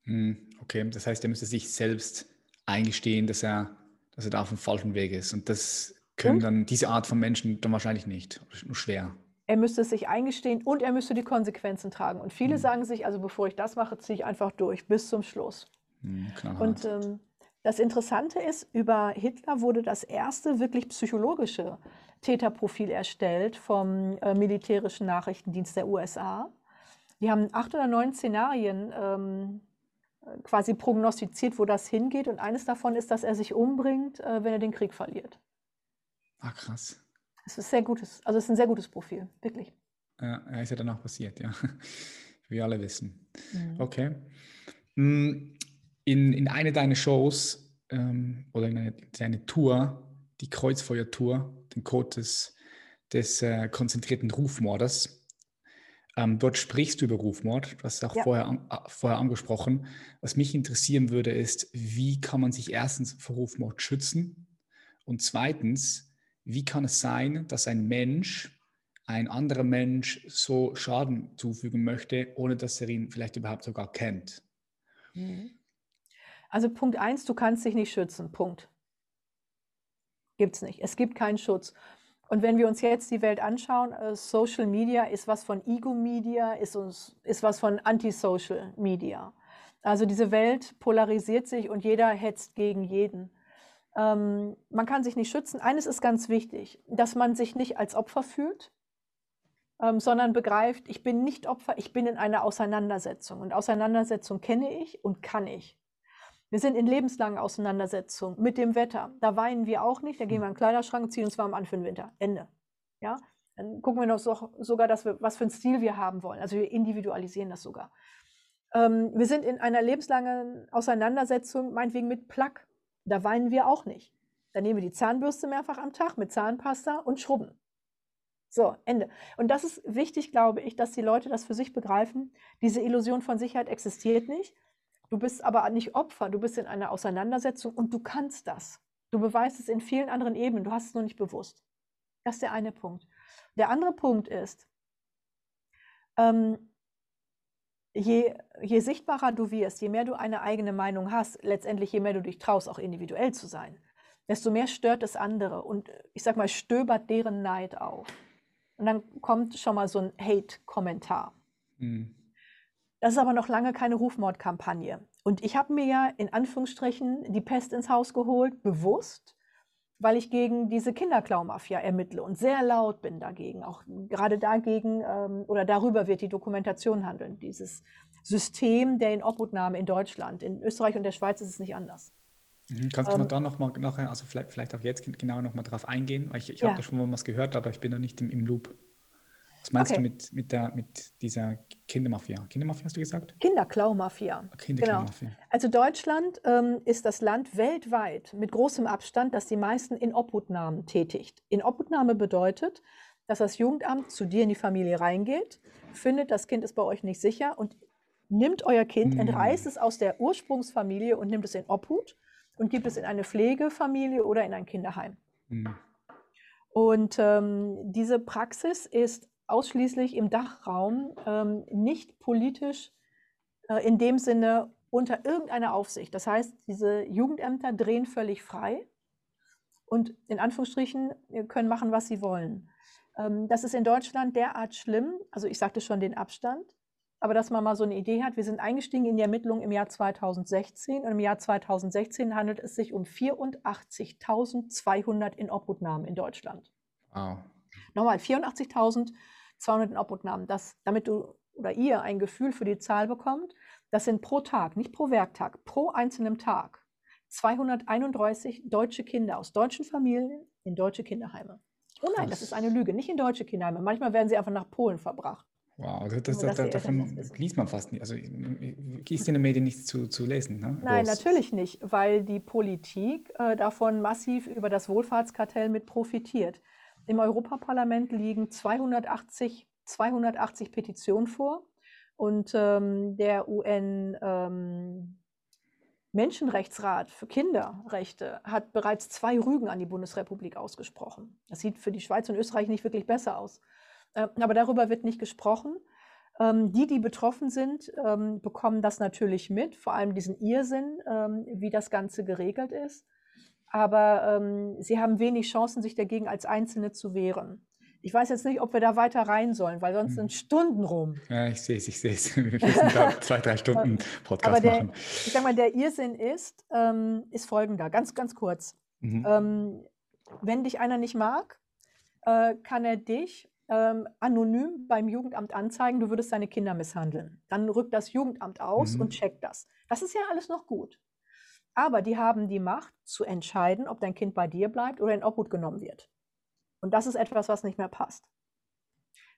A: Hm, Okay, das heißt, er müsste sich selbst eingestehen, dass er, dass er da auf dem falschen Weg ist. Und das können
B: Und?
A: dann diese Art von Menschen dann wahrscheinlich nicht. Nur schwer.
B: Er müsste es sich eingestehen und er müsste die Konsequenzen tragen. Und viele
A: Mhm.
B: sagen sich, also bevor ich das mache, ziehe ich einfach durch bis zum Schluss.
A: Hm, knallhart.
B: Und ähm, das Interessante ist, über Hitler wurde das erste wirklich psychologische Täterprofil erstellt vom äh, militärischen Nachrichtendienst der USA. Die haben acht oder neun Szenarien ähm, quasi prognostiziert, wo das hingeht. Und eines davon ist, dass er sich umbringt, äh, wenn er den Krieg verliert.
A: Ah, krass.
B: Es ist sehr gutes, also es ist ein sehr gutes Profil, wirklich.
A: Ja, ist ja dann auch passiert, ja. Wie wir alle wissen. Mhm. Okay. Hm, in, in eine deiner Shows ähm, oder in eine, deine Tour, die Kreuzfeuer-Tour, den Code des, des äh, konzentrierten Rufmordes, ähm, dort sprichst du über Rufmord, du hast es auch ja. vorher, an, vorher angesprochen. Was mich interessieren würde, ist, wie kann man sich erstens vor Rufmord schützen und zweitens, wie kann es sein, dass ein Mensch ein anderer Mensch so Schaden zufügen möchte, ohne dass er ihn vielleicht überhaupt sogar kennt?
B: Mhm. Also Punkt eins, du kannst dich nicht schützen. Punkt. Gibt es nicht. Es gibt keinen Schutz. Und wenn wir uns jetzt die Welt anschauen, äh, Social Media ist was von Ego-Media, ist, ist was von Anti-Social Media. Also diese Welt polarisiert sich und jeder hetzt gegen jeden. Ähm, man kann sich nicht schützen. Eines ist ganz wichtig, dass man sich nicht als Opfer fühlt, ähm, sondern begreift, ich bin nicht Opfer, ich bin in einer Auseinandersetzung. Und Auseinandersetzung kenne ich und kann ich. Wir sind in lebenslangen Auseinandersetzungen mit dem Wetter. Da weinen wir auch nicht. Da gehen wir in den Kleiderschrank und ziehen uns warm an für den Winter. Ende. Ja? Dann gucken wir noch so, sogar, dass wir, was für einen Stil wir haben wollen. Also wir individualisieren das sogar. Ähm, wir sind in einer lebenslangen Auseinandersetzung, meinetwegen mit Plack. Da weinen wir auch nicht. Dann nehmen wir die Zahnbürste mehrfach am Tag mit Zahnpasta und schrubben. So, Ende. Und das ist wichtig, glaube ich, dass die Leute das für sich begreifen. Diese Illusion von Sicherheit existiert nicht. Du bist aber nicht Opfer, du bist in einer Auseinandersetzung und du kannst das. Du beweist es in vielen anderen Ebenen, du hast es nur nicht bewusst. Das ist der eine Punkt. Der andere Punkt ist, ähm, je, je sichtbarer du wirst, je mehr du eine eigene Meinung hast, letztendlich je mehr du dich traust, auch individuell zu sein, desto mehr stört es andere und ich sag mal, stöbert deren Neid auf. Und dann kommt schon mal so ein Hate-Kommentar. Mhm. Das ist aber noch lange keine Rufmordkampagne. Und ich habe mir ja in Anführungsstrichen die Pest ins Haus geholt, bewusst, weil ich gegen diese Kinderklaumafia ermittle und sehr laut bin dagegen. Auch gerade dagegen ähm, oder darüber wird die Dokumentation handeln. Dieses System der Inobhutnahme in Deutschland. In Österreich und der Schweiz ist es nicht anders.
A: Mhm. Kannst du ähm, da nochmal nachher, also vielleicht, vielleicht auch jetzt genau nochmal drauf eingehen? Weil ich, ich ja. habe da schon mal was gehört, aber ich bin da nicht im, im Loop. Was meinst okay. du mit, mit, der, mit dieser Kindermafia? Kindermafia hast du gesagt?
B: Kinderklaumafia. Kinderklaumafia. Genau. Also Deutschland ähm, ist das Land weltweit mit großem Abstand, das die meisten in Obhutnahmen tätigt. In Obhutnahme bedeutet, dass das Jugendamt zu dir in die Familie reingeht, findet, das Kind ist bei euch nicht sicher und nimmt euer Kind, hm. entreißt es aus der Ursprungsfamilie und nimmt es in Obhut und gibt es in eine Pflegefamilie oder in ein Kinderheim. Mhm. Und ähm, diese Praxis ist ausschließlich im Dachraum, ähm, nicht politisch äh, in dem Sinne unter irgendeiner Aufsicht. Das heißt, diese Jugendämter drehen völlig frei und in Anführungsstrichen können machen, was sie wollen. Ähm, das ist in Deutschland derart schlimm, also ich sagte schon den Abstand, aber dass man mal so eine Idee hat, wir sind eingestiegen in die Ermittlungen im Jahr 2016 und im Jahr 2016 handelt es sich um 84.200 Inobhutnahmen in Deutschland. Wow. Nochmal, 84.200 Inobhutnahmen. Das, damit du oder ihr ein Gefühl für die Zahl bekommt, das sind pro Tag, nicht pro Werktag, pro einzelnen Tag 231 deutsche Kinder aus deutschen Familien in deutsche Kinderheime. Oh nein, das ist eine Lüge, nicht in deutsche Kinderheime. Manchmal werden sie einfach nach Polen verbracht.
A: Wow, das, das, das, davon liest man fast nicht. Also ist in den Medien nichts zu, zu lesen. Ne?
B: Nein, natürlich nicht, weil die Politik äh, davon massiv über das Wohlfahrtskartell mit profitiert. Im Europaparlament liegen 280, 280 Petitionen vor und ähm, der UN ähm, Menschenrechtsrat für Kinderrechte hat bereits zwei Rügen an die Bundesrepublik ausgesprochen. Das sieht für die Schweiz und Österreich nicht wirklich besser aus. Äh, aber darüber wird nicht gesprochen. Ähm, die, die betroffen sind, ähm, bekommen das natürlich mit, vor allem diesen Irrsinn, ähm, wie das Ganze geregelt ist. Aber sie haben wenig Chancen, sich dagegen als Einzelne zu wehren. Ich weiß jetzt nicht, ob wir da weiter rein sollen, weil sonst sind hm. Stunden rum.
A: Ja, ich sehe es, ich sehe es. Wir müssen da zwei, drei Stunden Podcast
B: der,
A: machen.
B: Ich sage mal, der Irrsinn ist, ähm, ist folgender, ganz, ganz kurz. Mhm. Ähm, wenn dich einer nicht mag, äh, kann er dich ähm, anonym beim Jugendamt anzeigen, du würdest deine Kinder misshandeln. Dann rückt das Jugendamt aus
A: Mhm.
B: und checkt das. Das ist ja alles noch gut. Aber die haben die Macht zu entscheiden, ob dein Kind bei dir bleibt oder in Obhut genommen wird. Und das ist etwas, was nicht mehr passt.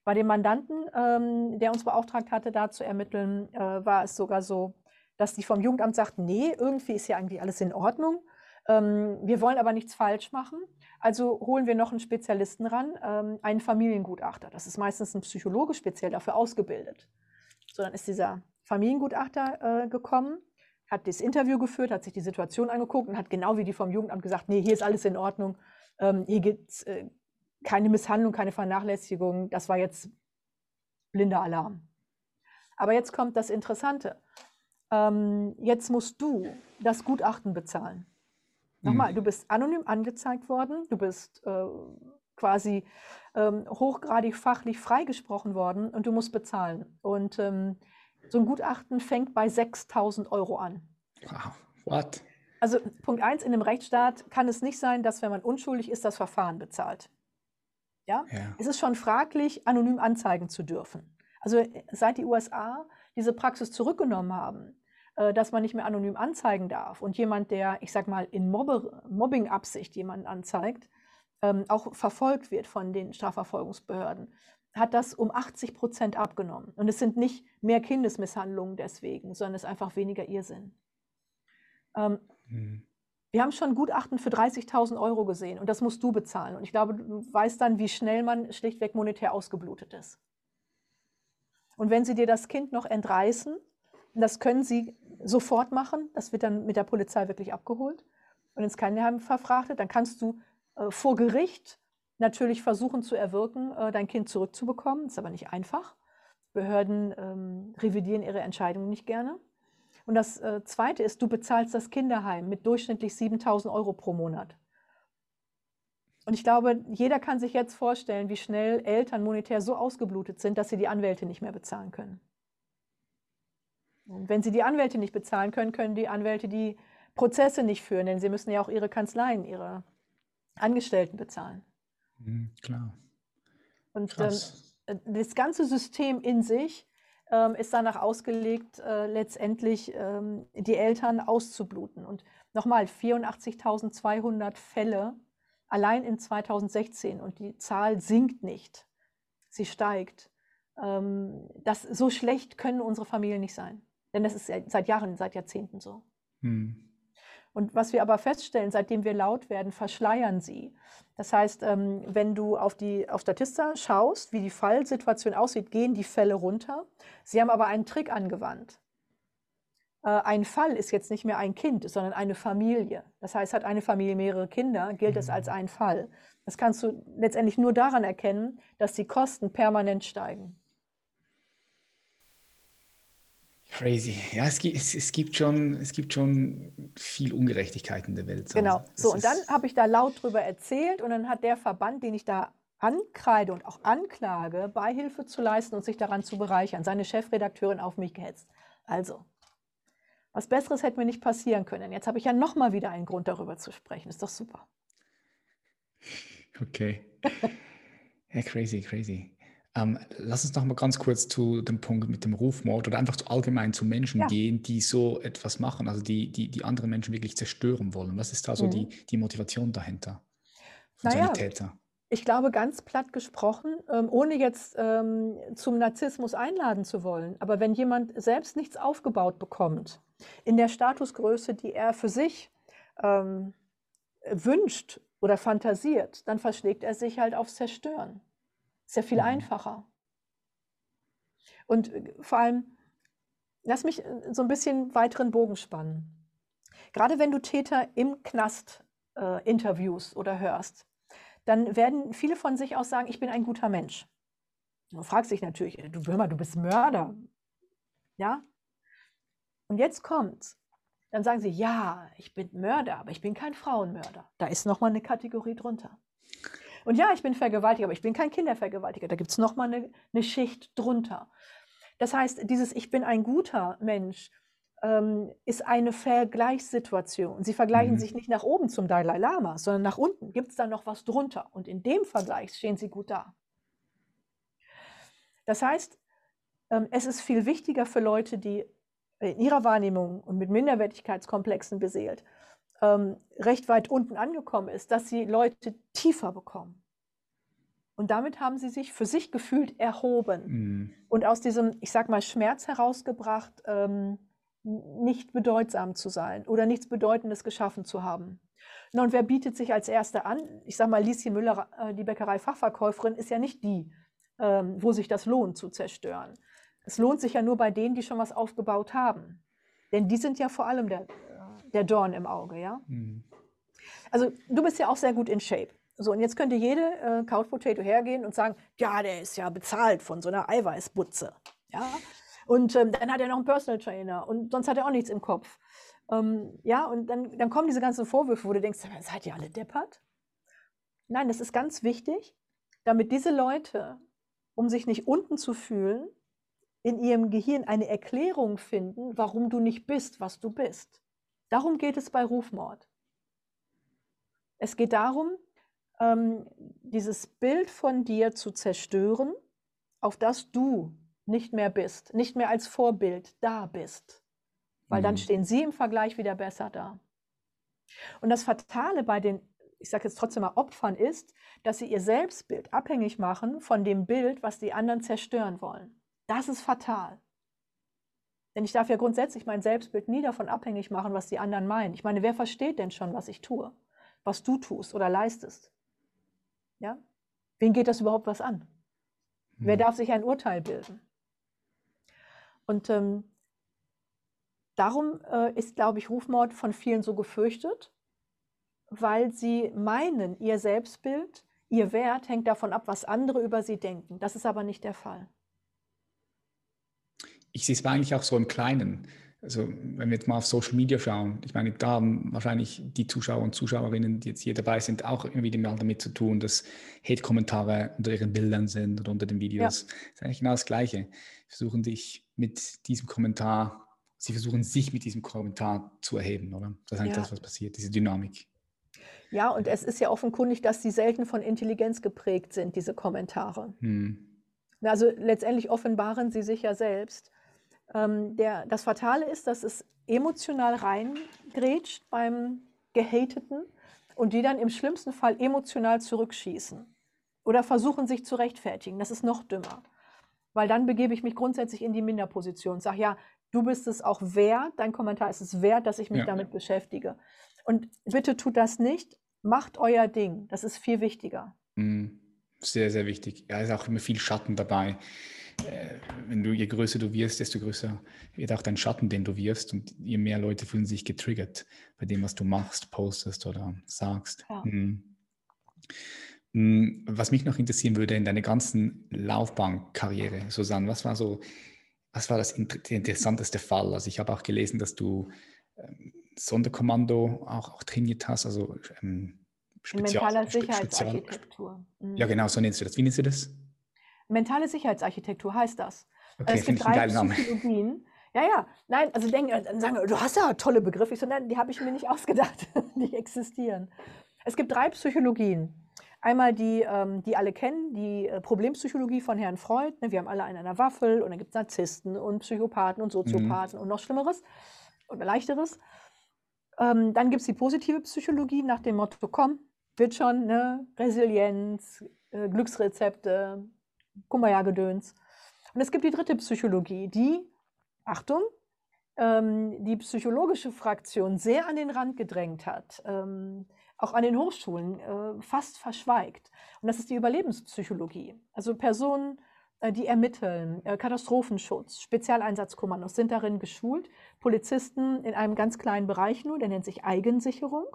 B: Bei dem Mandanten, ähm, der uns beauftragt hatte, da zu ermitteln, äh, war es sogar so, dass die vom Jugendamt sagten, nee, irgendwie ist ja eigentlich alles in Ordnung. Ähm, wir wollen aber nichts falsch machen. Also holen wir noch einen Spezialisten ran, ähm, einen Familiengutachter. Das ist meistens ein Psychologe speziell dafür ausgebildet. So, dann ist dieser Familiengutachter äh, gekommen, hat das Interview geführt, hat sich die Situation angeguckt und hat genau wie die vom Jugendamt gesagt, nee, hier ist alles in Ordnung. Ähm, hier gibt es äh, keine Misshandlung, keine Vernachlässigung. Das war jetzt blinder Alarm. Aber jetzt kommt das Interessante. Ähm, jetzt musst du das Gutachten bezahlen. Nochmal,
A: Mhm.
B: du bist anonym angezeigt worden, du bist äh, quasi ähm, hochgradig fachlich freigesprochen worden und du musst bezahlen. Und ähm, so ein Gutachten fängt bei 6000 Euro an.
A: Wow. What?
B: Also Punkt eins, in einem Rechtsstaat kann es nicht sein, dass wenn man unschuldig ist, das Verfahren bezahlt. Ja?
A: Ja.
B: Es ist schon fraglich, anonym anzeigen zu dürfen. Also äh, seit die USA diese Praxis zurückgenommen haben, äh, dass man nicht mehr anonym anzeigen darf und jemand, der, ich sag mal, in Mobbe, Mobbing-Absicht jemanden anzeigt, ähm, auch verfolgt wird von den Strafverfolgungsbehörden, hat das um 80 Prozent abgenommen. Und es sind nicht mehr Kindesmisshandlungen deswegen, sondern es ist einfach weniger Irrsinn. Ähm,
A: Mhm.
B: wir haben schon Gutachten für 30.000 Euro gesehen und das musst du bezahlen. Und ich glaube, du weißt dann, wie schnell man schlichtweg monetär ausgeblutet ist. Und wenn sie dir das Kind noch entreißen, das können sie sofort machen, das wird dann mit der Polizei wirklich abgeholt und ins Krankenheim verfrachtet, dann kannst du äh, vor Gericht natürlich versuchen zu erwirken, äh, dein Kind zurückzubekommen. Ist aber nicht einfach. Behörden ähm, revidieren ihre Entscheidungen nicht gerne. Und das äh, Zweite ist, du bezahlst das Kinderheim mit durchschnittlich 7000 Euro pro Monat. Und ich glaube, jeder kann sich jetzt vorstellen, wie schnell Eltern monetär so ausgeblutet sind, dass sie die Anwälte nicht mehr bezahlen können. Und wenn sie die Anwälte nicht bezahlen können, können die Anwälte die Prozesse nicht führen, denn sie müssen ja auch ihre Kanzleien, ihre Angestellten bezahlen.
A: Mhm, klar.
B: Und ähm, äh, das ganze System in sich ähm, ist danach ausgelegt, äh, letztendlich ähm, die Eltern auszubluten. Und nochmal, 84.200 Fälle allein in 2016 und die Zahl sinkt nicht, sie steigt. Ähm, das, so schlecht können unsere Familien nicht sein. Denn das ist seit Jahren, seit Jahrzehnten so.
A: Mhm.
B: Und was wir aber feststellen, seitdem wir laut werden, verschleiern sie. Das heißt, ähm, wenn du auf die auf Statista schaust, wie die Fallsituation aussieht, gehen die Fälle runter. Sie haben aber einen Trick angewandt. Äh, Ein Fall ist jetzt nicht mehr ein Kind, sondern eine Familie. Das heißt, hat eine Familie mehrere Kinder, gilt es als ein Fall. Das kannst du letztendlich nur daran erkennen, dass die Kosten permanent steigen.
A: Crazy. Ja, es gibt, es, es gibt schon, es gibt schon viel Ungerechtigkeit in der Welt.
B: Genau.
A: Das
B: So, und dann habe ich da laut drüber erzählt und dann hat der Verband, den ich da ankreide und auch anklage, Beihilfe zu leisten und sich daran zu bereichern, seine Chefredakteurin auf mich gehetzt. Also, was Besseres hätte mir nicht passieren können. Jetzt habe ich ja nochmal wieder einen Grund, darüber zu sprechen. Ist doch super.
A: Okay. Ja, crazy, crazy. Ähm, lass uns noch mal ganz kurz zu dem Punkt mit dem Rufmord oder einfach zu allgemein zu Menschen
B: Ja.
A: gehen, die so etwas machen, also die, die, die andere Menschen wirklich zerstören wollen. Was ist da so
B: Mhm.
A: die, die Motivation dahinter von so
B: Naja,
A: einem Täter?
B: Ich glaube, ganz platt gesprochen, ähm, ohne jetzt ähm, zum Narzissmus einladen zu wollen, aber wenn jemand selbst nichts aufgebaut bekommt, in der Statusgröße, die er für sich ähm, wünscht oder fantasiert, dann verschlägt er sich halt aufs Zerstören. Ist ja viel
A: Mhm.
B: einfacher. Und äh, vor allem, lass mich äh, so ein bisschen weiteren Bogen spannen. Gerade wenn du Täter im Knast äh, interviewst oder hörst, dann werden viele von sich aus sagen, ich bin ein guter Mensch. Du fragst dich natürlich, äh, du hör mal, du bist Mörder. Ja? Und jetzt kommt's. Dann sagen sie, ja, ich bin Mörder, aber ich bin kein Frauenmörder. Da ist nochmal eine Kategorie drunter. Und ja, ich bin Vergewaltiger, aber ich bin kein Kindervergewaltiger. Da gibt es nochmal eine, eine Schicht drunter. Das heißt, dieses Ich bin ein guter Mensch ähm, ist eine Vergleichssituation. Sie vergleichen
A: Mhm.
B: sich nicht nach oben zum Dalai Lama, sondern nach unten. Gibt es da noch was drunter? Und in dem Vergleich stehen sie gut da. Das heißt, ähm, es ist viel wichtiger für Leute, die in ihrer Wahrnehmung und mit Minderwertigkeitskomplexen beseelt, ähm, recht weit unten angekommen ist, dass sie Leute tiefer bekommen. Und damit haben sie sich für sich gefühlt erhoben mhm. und aus diesem, ich sag mal, Schmerz herausgebracht, ähm, nicht bedeutsam zu sein oder nichts Bedeutendes geschaffen zu haben. Na, und wer bietet sich als Erste an? Ich sag mal, Lieschen Müller, äh, die Bäckerei-Fachverkäuferin, ist ja nicht die, ähm, wo sich das lohnt zu zerstören. Es lohnt sich ja nur bei denen, die schon was aufgebaut haben. Denn die sind ja vor allem der, der Dorn im Auge, ja? Mhm. Also du bist ja auch sehr gut in Shape. So, und jetzt könnte jede äh, Couch Potato hergehen und sagen, ja, der ist ja bezahlt von so einer Eiweißbutze. Ja? Und ähm, dann hat er noch einen Personal Trainer und sonst hat er auch nichts im Kopf. Ähm, ja, und dann, dann kommen diese ganzen Vorwürfe, wo du denkst, seid ihr alle deppert? Nein, das ist ganz wichtig, damit diese Leute, um sich nicht unten zu fühlen, in ihrem Gehirn eine Erklärung finden, warum du nicht bist, was du bist. Darum geht es bei Rufmord. Es geht darum, ähm, dieses Bild von dir zu zerstören, auf das du nicht mehr bist, nicht mehr als Vorbild da bist. Weil mhm. dann stehen sie im Vergleich wieder besser da. Und das Fatale bei den, ich sage jetzt trotzdem mal Opfern ist, dass sie ihr Selbstbild abhängig machen von dem Bild, was die anderen zerstören wollen. Das ist fatal. Denn ich darf ja grundsätzlich mein Selbstbild nie davon abhängig machen, was die anderen meinen. Ich meine, wer versteht denn schon, was ich tue, was du tust oder leistest? Ja? Wen geht das überhaupt was an? Hm. Wer darf sich ein Urteil bilden? Und ähm, darum äh, ist, glaube ich, Rufmord von vielen so gefürchtet, weil sie meinen, ihr Selbstbild, ihr Wert hängt davon ab, was andere über sie denken. Das ist aber nicht der Fall
A: ich sehe es eigentlich auch so im Kleinen. Also wenn wir jetzt mal auf Social Media schauen, ich meine, da haben wahrscheinlich die Zuschauer und Zuschauerinnen, die jetzt hier dabei sind, auch irgendwie mal damit zu tun, dass Hate-Kommentare unter ihren Bildern sind oder unter den Videos. Ja. Das ist eigentlich genau das Gleiche. Versuchen dich mit diesem Kommentar, sie versuchen sich mit diesem Kommentar zu erheben, oder? Das ist eigentlich ja. das, was passiert, diese Dynamik.
B: Ja, und es ist ja offenkundig, dass sie selten von Intelligenz geprägt sind, diese Kommentare. Hm. Also letztendlich offenbaren sie sich ja selbst. Ähm, der, das Fatale ist, dass es emotional reingrätscht beim Gehateten und die dann im schlimmsten Fall emotional zurückschießen oder versuchen sich zu rechtfertigen. Das ist noch dümmer, weil dann begebe ich mich grundsätzlich in die Minderposition und sage, ja, du bist es auch wert, dein Kommentar ist es wert, dass ich mich ja. damit beschäftige. Und bitte tut das nicht, macht euer Ding, das ist viel wichtiger.
A: Mhm. Sehr, sehr wichtig. Ja, ist auch immer viel Schatten dabei. Äh, wenn du, je größer du wirst, desto größer wird auch dein Schatten, den du wirst und je mehr Leute fühlen sich getriggert bei dem, was du machst, postest oder sagst. Ja. Mhm. Was mich noch interessieren würde in deiner ganzen Laufbahnkarriere, Susanne, was war so, was war das interessanteste Fall? Also ich habe auch gelesen, dass du ähm, Sonderkommando auch, auch trainiert hast, also ähm,
B: Spezial, Mentaler Sicherheitsarchitektur.
A: Mhm. Ja, genau, so nennst du das. Wie nennst du das?
B: Mentale Sicherheitsarchitektur heißt das. Okay, es gibt drei Psychologien. Ja, ja, nein, also denken, dann sagen, du hast ja tolle Begriffe. Ich so, nein, die habe ich mir nicht ausgedacht. die existieren. Es gibt drei Psychologien. Einmal die, ähm, die alle kennen, die äh, Problempsychologie von Herrn Freud. Ne, wir haben alle einen an der Waffel und dann gibt es Narzissten und Psychopathen und Soziopathen mhm. und noch Schlimmeres oder Leichteres. Ähm, dann gibt es die positive Psychologie nach dem Motto, komm, wird schon, ne? Resilienz, äh, Glücksrezepte, Kumbaya-Gedöns. Und es gibt die dritte Psychologie, die, Achtung, ähm, die psychologische Fraktion sehr an den Rand gedrängt hat, ähm, auch an den Hochschulen äh, fast verschweigt. Und das ist die Überlebenspsychologie. Also Personen, äh, die ermitteln, äh, Katastrophenschutz, Spezialeinsatzkommandos sind darin geschult, Polizisten in einem ganz kleinen Bereich nur, der nennt sich Eigensicherung.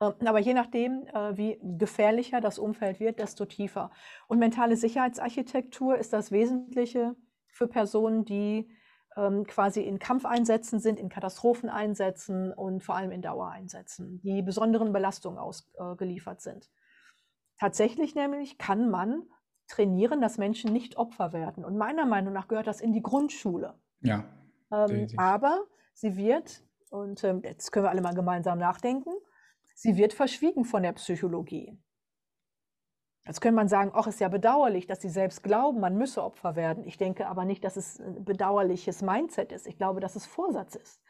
B: Ähm, aber je nachdem, äh, wie gefährlicher das Umfeld wird, desto tiefer. Und mentale Sicherheitsarchitektur ist das Wesentliche für Personen, die ähm, quasi in Kampfeinsätzen sind, in Katastropheneinsätzen und vor allem in Dauereinsätzen, die besonderen Belastungen ausgeliefert sind. Tatsächlich nämlich kann man trainieren, dass Menschen nicht Opfer werden. Und meiner Meinung nach gehört das in die Grundschule.
A: Ja.
B: Ähm, aber sie wird, und ähm, jetzt können wir alle mal gemeinsam nachdenken, sie wird verschwiegen von der Psychologie. Jetzt könnte man sagen, ach, ist ja bedauerlich, dass sie selbst glauben, man müsse Opfer werden. Ich denke aber nicht, dass es ein bedauerliches Mindset ist. Ich glaube, dass es Vorsatz ist.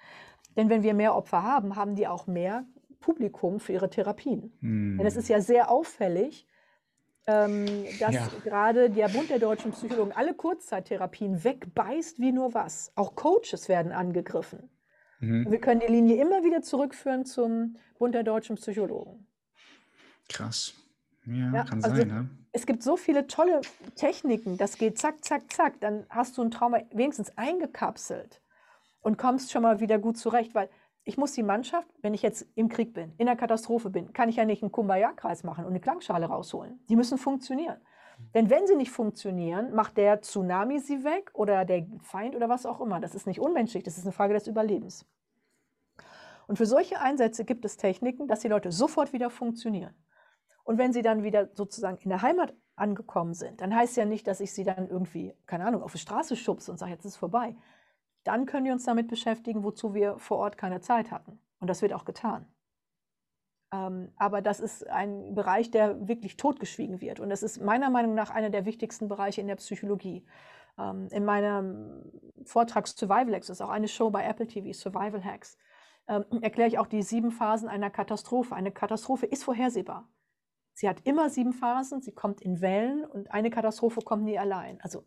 B: Denn wenn wir mehr Opfer haben, haben die auch mehr Publikum für ihre Therapien. Hm. Denn es ist ja sehr auffällig, ähm, dass ja. gerade der Bund der deutschen Psychologen alle Kurzzeittherapien wegbeißt wie nur was. Auch Coaches werden angegriffen. Mhm. Wir können die Linie immer wieder zurückführen zum Bund der deutschen Psychologen.
A: Krass. Ja, ja kann also sein. Ne?
B: Es gibt so viele tolle Techniken, das geht zack, zack, zack. Dann hast du ein Trauma wenigstens eingekapselt und kommst schon mal wieder gut zurecht, weil ich muss die Mannschaft, wenn ich jetzt im Krieg bin, in der Katastrophe bin, kann ich ja nicht einen Kumbaya-Kreis machen und eine Klangschale rausholen. Die müssen funktionieren. Denn wenn sie nicht funktionieren, macht der Tsunami sie weg oder der Feind oder was auch immer. Das ist nicht unmenschlich, das ist eine Frage des Überlebens. Und für solche Einsätze gibt es Techniken, dass die Leute sofort wieder funktionieren. Und wenn sie dann wieder sozusagen in der Heimat angekommen sind, dann heißt ja nicht, dass ich sie dann irgendwie, keine Ahnung, auf die Straße schubse und sage, jetzt ist es vorbei. Dann können wir uns damit beschäftigen, wozu wir vor Ort keine Zeit hatten. Und das wird auch getan. Ähm, aber das ist ein Bereich, der wirklich totgeschwiegen wird. Und das ist meiner Meinung nach einer der wichtigsten Bereiche in der Psychologie. Ähm, in meinem Vortrag Survival Hacks, das ist auch eine Show bei Apple TV, Survival Hacks, ähm, erkläre ich auch die sieben Phasen einer Katastrophe. Eine Katastrophe ist vorhersehbar. Sie hat immer sieben Phasen, sie kommt in Wellen und eine Katastrophe kommt nie allein. Also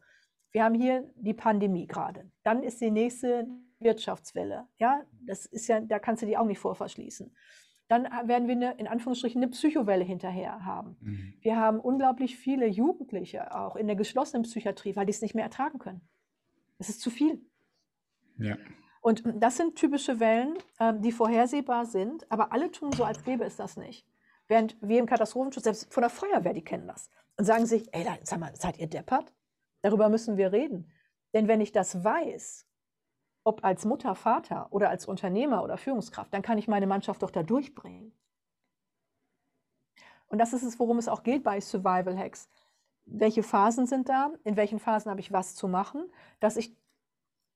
B: wir haben hier die Pandemie gerade. Dann ist die nächste Wirtschaftswelle. Ja, das ist ja, da kannst du die auch nicht vorverschließen. Dann werden wir eine, in Anführungsstrichen eine Psychowelle hinterher haben. Mhm. Wir haben unglaublich viele Jugendliche auch in der geschlossenen Psychiatrie, weil die es nicht mehr ertragen können. Es ist zu viel.
A: Ja.
B: Und das sind typische Wellen, ähm, die vorhersehbar sind, aber alle tun so, als gäbe es das nicht. Während wir im Katastrophenschutz, selbst von der Feuerwehr, die kennen das. Und sagen sich, ey, sag mal, seid ihr deppert? Darüber müssen wir reden. Denn wenn ich das weiß, ob als Mutter, Vater oder als Unternehmer oder Führungskraft, dann kann ich meine Mannschaft doch da durchbringen. Und das ist es, worum es auch geht bei Survival Hacks. Welche Phasen sind da? In welchen Phasen habe ich was zu machen, dass ich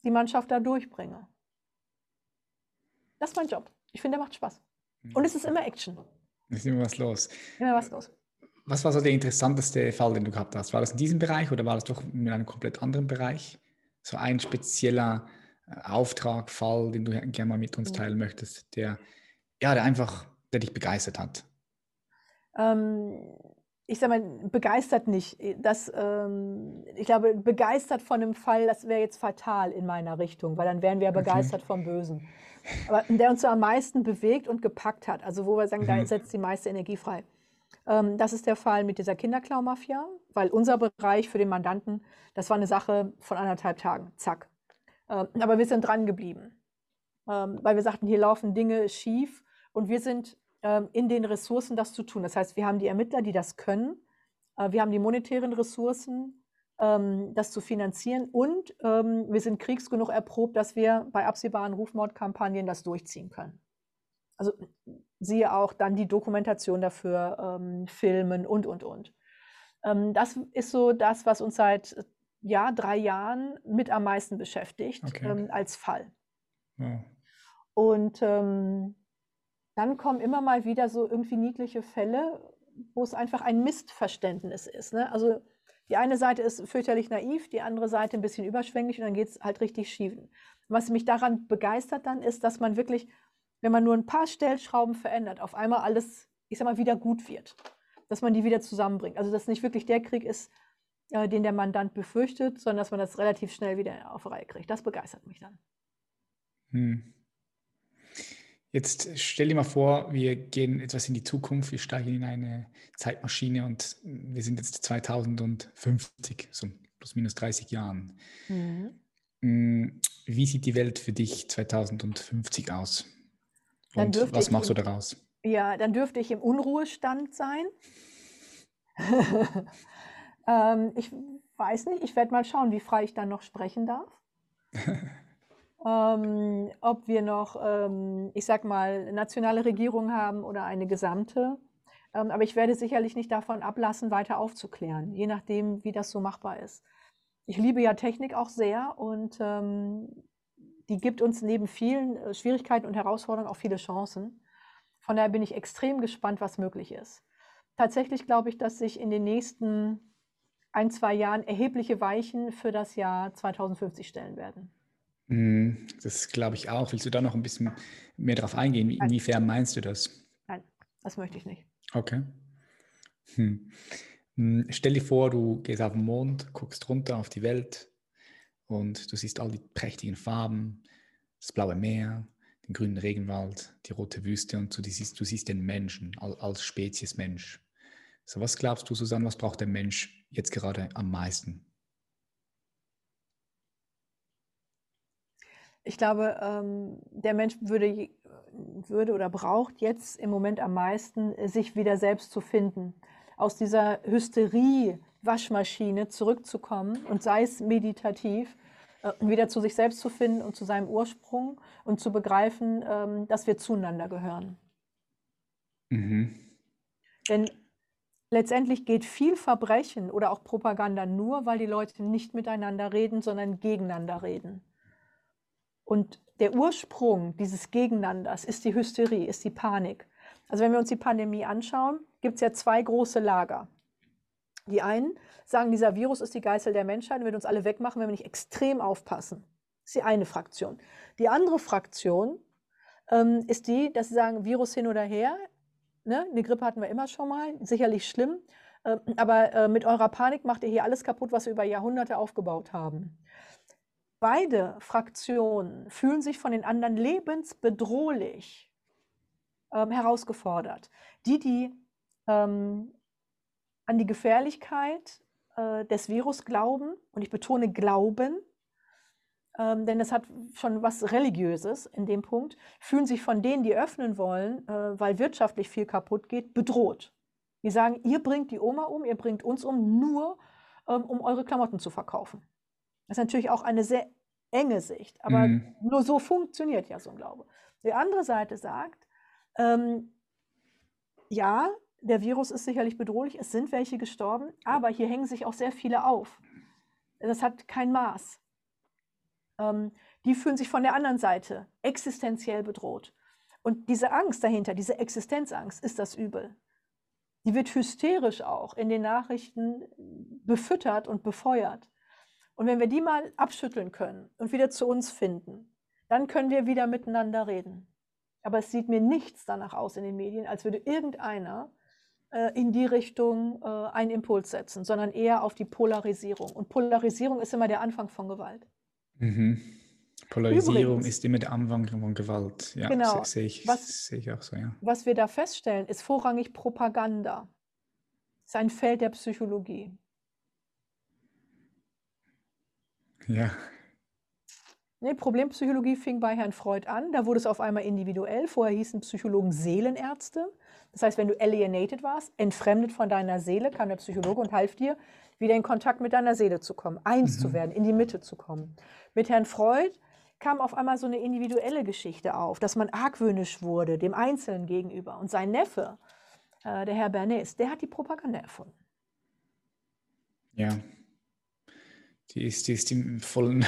B: die Mannschaft da durchbringe? Das ist mein Job. Ich finde, der macht Spaß. Und es ist immer Action.
A: Ist immer was los.
B: Immer was los.
A: Was war so der interessanteste Fall, den du gehabt hast? War das in diesem Bereich oder war das doch in einem komplett anderen Bereich? So ein spezieller Auftrag, Fall, den du gerne mal mit uns teilen möchtest, der, ja, der einfach, der dich begeistert hat?
B: Ähm, ich sage mal, begeistert nicht. Das, ähm, ich glaube, begeistert von einem Fall, das wäre jetzt fatal in meiner Richtung, weil dann wären wir begeistert okay. vom Bösen. Aber der uns so am meisten bewegt und gepackt hat, also wo wir sagen, mhm. da setzt die meiste Energie frei. Ähm, das ist der Fall mit dieser Kinderklaumafia, weil unser Bereich für den Mandanten, das war eine Sache von anderthalb Tagen, zack. Ähm, aber wir sind dran geblieben, ähm, weil wir sagten, hier laufen Dinge schief und wir sind ähm, in den Ressourcen, das zu tun. Das heißt, wir haben die Ermittler, die das können, äh, wir haben die monetären Ressourcen, das zu finanzieren und wir sind kriegsgenug erprobt, dass wir bei absehbaren Rufmordkampagnen das durchziehen können. Also siehe auch dann die Dokumentation dafür, Filmen und, und, und. Das ist so das, was uns seit ja, drei Jahren mit am meisten beschäftigt okay. ähm, als Fall. Ja. Und ähm, dann kommen immer mal wieder so irgendwie niedliche Fälle, wo es einfach ein Missverständnis ist. Ne? Also die eine Seite ist fürchterlich naiv, die andere Seite ein bisschen überschwänglich und dann geht es halt richtig schief. Was mich daran begeistert dann ist, dass man wirklich wenn man nur ein paar Stellschrauben verändert, auf einmal alles, ich sag mal, wieder gut wird. Dass man die wieder zusammenbringt. Also, dass nicht wirklich der Krieg ist, äh, den der Mandant befürchtet, sondern dass man das relativ schnell wieder auf Reihe kriegt. Das begeistert mich dann. Hm.
A: Jetzt stell dir mal vor, wir gehen etwas in die Zukunft, wir steigen in eine Zeitmaschine und wir sind jetzt 2050, so plus minus 30 Jahren. Mhm. Hm, wie sieht die Welt für dich 2050 aus? Und was machst im, du daraus?
B: Ja, dann dürfte ich im Unruhestand sein. ähm, ich weiß nicht, ich werde mal schauen, wie frei ich dann noch sprechen darf. ähm, ob wir noch, ähm, ich sag mal, nationale Regierung haben oder eine gesamte. Ähm, aber ich werde sicherlich nicht davon ablassen, weiter aufzuklären, je nachdem, wie das so machbar ist. Ich liebe ja Technik auch sehr und ähm, die gibt uns neben vielen äh, Schwierigkeiten und Herausforderungen auch viele Chancen. Von daher bin ich extrem gespannt, was möglich ist. tatsächlich glaube ich, dass sich in den nächsten ein, zwei Jahren erhebliche Weichen für das Jahr 2050 stellen werden.
A: Mhm, das glaube ich auch. Willst du da noch ein bisschen mehr darauf eingehen? Inwiefern meinst du das?
B: Nein, das möchte ich nicht.
A: Okay. Hm. hm. Stell dir vor, du gehst auf den Mond, guckst runter auf die Welt und du siehst all die prächtigen Farben, das blaue Meer, den grünen Regenwald, die rote Wüste und du siehst, du siehst den Menschen als Spezies Mensch. So, was glaubst du, Susanne, was braucht der Mensch jetzt gerade am meisten?
B: Ich glaube, ähm, der Mensch würde, würde oder braucht jetzt im Moment am meisten, sich wieder selbst zu finden, aus dieser Hysterie-Waschmaschine zurückzukommen und sei es meditativ, äh, wieder zu sich selbst zu finden und zu seinem Ursprung und zu begreifen, ähm, dass wir zueinander gehören. Mhm. Denn letztendlich geht viel Verbrechen oder auch Propaganda nur, weil die Leute nicht miteinander reden, sondern gegeneinander reden. Und der Ursprung dieses Gegeneinanders ist die Hysterie, ist die Panik. Also wenn wir uns die Pandemie anschauen, gibt es ja zwei große Lager. Die einen sagen, dieser Virus ist die Geißel der Menschheit und wird uns alle wegmachen, wenn wir nicht extrem aufpassen. Das ist die eine Fraktion. Die andere Fraktion ähm, ist die, dass sie sagen, Virus hin oder her. Ne? Eine Grippe hatten wir immer schon mal, sicherlich schlimm. Äh, aber äh, mit eurer Panik macht ihr hier alles kaputt, was wir über Jahrhunderte aufgebaut haben. Beide Fraktionen fühlen sich von den anderen lebensbedrohlich ähm, herausgefordert. Die, die ähm, an die Gefährlichkeit äh, des Virus glauben, und ich betone Glauben, ähm, denn es hat schon was Religiöses in dem Punkt, fühlen sich von denen, die öffnen wollen, äh, weil wirtschaftlich viel kaputt geht, bedroht. Die sagen, ihr bringt die Oma um, ihr bringt uns um, nur ähm, um eure Klamotten zu verkaufen. Das ist natürlich auch eine sehr enge Sicht, aber mhm. nur so funktioniert ja so ein Glaube. Die andere Seite sagt, ähm, ja, der Virus ist sicherlich bedrohlich, es sind welche gestorben, aber hier hängen sich auch sehr viele auf. Das hat kein Maß. Ähm, die fühlen sich von der anderen Seite existenziell bedroht. Und diese Angst dahinter, diese Existenzangst, ist das Übel. Die wird hysterisch auch in den Nachrichten befüttert und befeuert. Und wenn wir die mal abschütteln können und wieder zu uns finden, dann können wir wieder miteinander reden. Aber es sieht mir nichts danach aus in den Medien, als würde irgendeiner äh, in die Richtung äh, einen Impuls setzen, sondern eher auf die Polarisierung. Und Polarisierung ist immer der Anfang von Gewalt.
A: Mhm. Polarisierung Übrigens, ist immer der Anfang von Gewalt. Ja,
B: genau.
A: sehe ich,
B: was,
A: seh ich auch so, ja.
B: Was wir da feststellen, ist vorrangig Propaganda. Das ist ein Feld der Psychologie.
A: Ja.
B: Nee, Problempsychologie fing bei Herrn Freud an. Da wurde es auf einmal individuell. Vorher hießen Psychologen Seelenärzte. Das heißt, wenn du alienated warst, entfremdet von deiner Seele, kam der Psychologe und half dir, wieder in Kontakt mit deiner Seele zu kommen, eins mhm. zu werden, in die Mitte zu kommen. Mit Herrn Freud kam auf einmal so eine individuelle Geschichte auf, dass man argwöhnisch wurde dem Einzelnen gegenüber. Und sein Neffe, äh, der Herr Bernays, der hat die Propaganda erfunden.
A: Ja, die ist, die ist im vollen,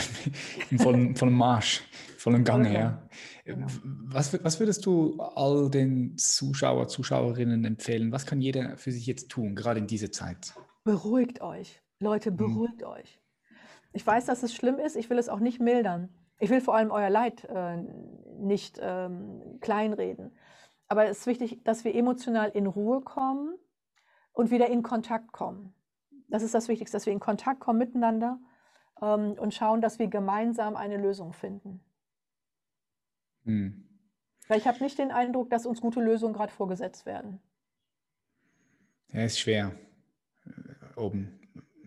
A: im vollen, vollen Marsch, vollen Gange, ja. Genau. Was, was würdest du all den Zuschauer, Zuschauerinnen empfehlen? Was kann jeder für sich jetzt tun, gerade in dieser Zeit?
B: Beruhigt euch. Leute, hm. beruhigt hm. euch. Ich weiß, dass es schlimm ist. Ich will es auch nicht mildern. Ich will vor allem euer Leid äh, nicht ähm, kleinreden. Aber es ist wichtig, dass wir emotional in Ruhe kommen und wieder in Kontakt kommen. Das ist das Wichtigste, dass wir in Kontakt kommen miteinander ähm, und schauen, dass wir gemeinsam eine Lösung finden. Hm. Weil ich habe nicht den Eindruck, dass uns gute Lösungen gerade vorgesetzt werden.
A: Ja, ist schwer. Äh, oben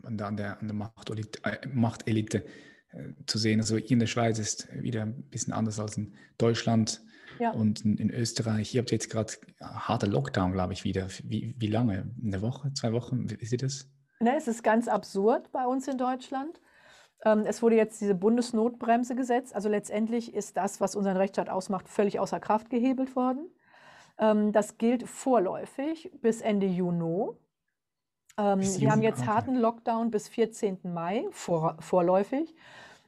A: an der, an der, an der Machtelite, äh, Machtelite äh, zu sehen. Also hier in der Schweiz ist wieder ein bisschen anders als in Deutschland ja. und in, in, Österreich. Ihr habt jetzt gerade harter Lockdown, glaube ich, wieder. Wie, wie lange? Eine Woche, zwei Wochen? Wie ist das?
B: Ne, es ist ganz absurd bei uns in Deutschland. Ähm, es wurde jetzt diese Bundesnotbremse gesetzt. Also letztendlich ist das, was unseren Rechtsstaat ausmacht, völlig außer Kraft gehebelt worden. Ähm, das gilt vorläufig bis Ende Juni. Ähm, wir haben jetzt harten Lockdown bis 14. Mai vor, vorläufig.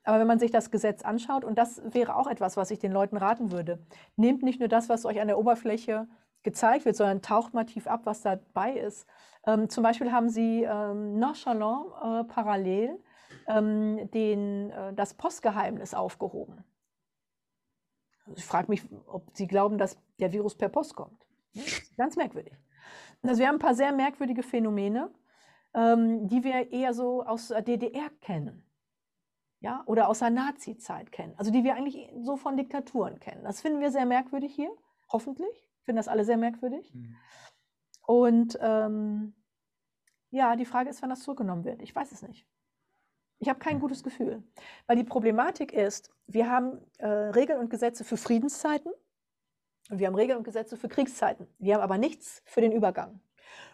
B: Aber wenn man sich das Gesetz anschaut, und das wäre auch etwas, was ich den Leuten raten würde, nehmt nicht nur das, was euch an der Oberfläche gezeigt wird, sondern taucht mal tief ab, was dabei ist. Ähm, zum Beispiel haben sie ähm, nonchalant äh, parallel ähm, den, äh, das Postgeheimnis aufgehoben. Also ich frage mich, ob Sie glauben, dass der Virus per Post kommt. Ganz merkwürdig. Also wir haben ein paar sehr merkwürdige Phänomene, ähm, die wir eher so aus der DDR kennen. Ja, oder aus der Nazi-Zeit kennen. Also die wir eigentlich so von Diktaturen kennen. Das finden wir sehr merkwürdig hier, hoffentlich. Finden das alle sehr merkwürdig. Mhm. Und ähm, ja, die Frage ist, wann das zurückgenommen wird. Ich weiß es nicht. Ich habe kein gutes Gefühl. Weil die Problematik ist, wir haben äh, Regeln und Gesetze für Friedenszeiten und wir haben Regeln und Gesetze für Kriegszeiten. Wir haben aber nichts für den Übergang.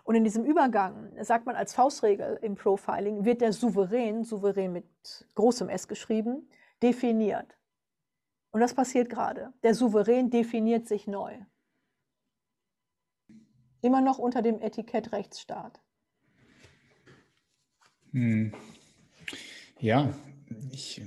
B: Und in diesem Übergang, sagt man als Faustregel im Profiling, wird der Souverän, Souverän mit großem S geschrieben, definiert. Und das passiert gerade. Der Souverän definiert sich neu. Immer noch unter dem Etikett Rechtsstaat.
A: Hm. Ja, ich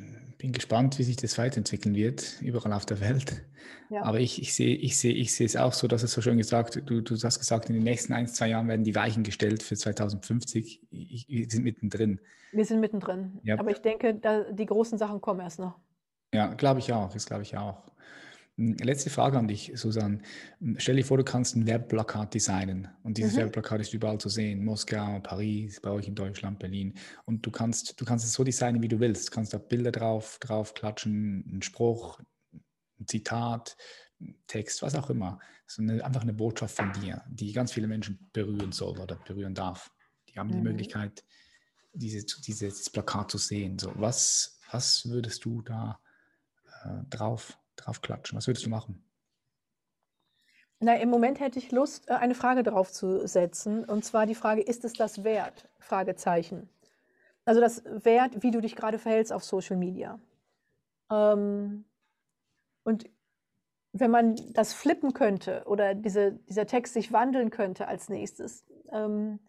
A: bin gespannt, wie sich das weiterentwickeln wird, überall auf der Welt. Ja. Aber ich, ich, sehe, ich, sehe, ich sehe es auch so, dass es so schön gesagt, du, du hast gesagt, in den nächsten ein, zwei Jahren werden die Weichen gestellt für 2050. Ich, wir sind mittendrin.
B: Wir sind mittendrin. Ja. Aber ich denke, die großen Sachen kommen erst noch.
A: Ja, glaube ich auch. Das glaube ich auch. Hm, letzte Frage an dich, Susanne. Stell dir vor, du kannst ein Werbplakat designen und dieses mhm. Werbplakat ist überall zu sehen. Moskau, Paris, bei euch in Deutschland, Berlin. Und du kannst, du kannst es so designen, wie du willst. Du kannst da Bilder drauf, drauf klatschen, einen Spruch, ein Zitat, Text, was auch immer. So eine, einfach eine Botschaft von dir, die ganz viele Menschen berühren soll oder berühren darf. Die haben mhm. die Möglichkeit, diese, dieses Plakat zu sehen. So, was, was würdest du da äh, drauf drauf klatschen? Was würdest du machen?
B: Na, im Moment hätte ich Lust, äh, eine Frage drauf zu setzen. Und zwar die Frage, ist es das wert? Fragezeichen. Also das Wert, wie du dich gerade verhältst auf Social Media. Ähm, und wenn man das flippen könnte oder diese, dieser Text sich wandeln könnte als nächstes, ähm,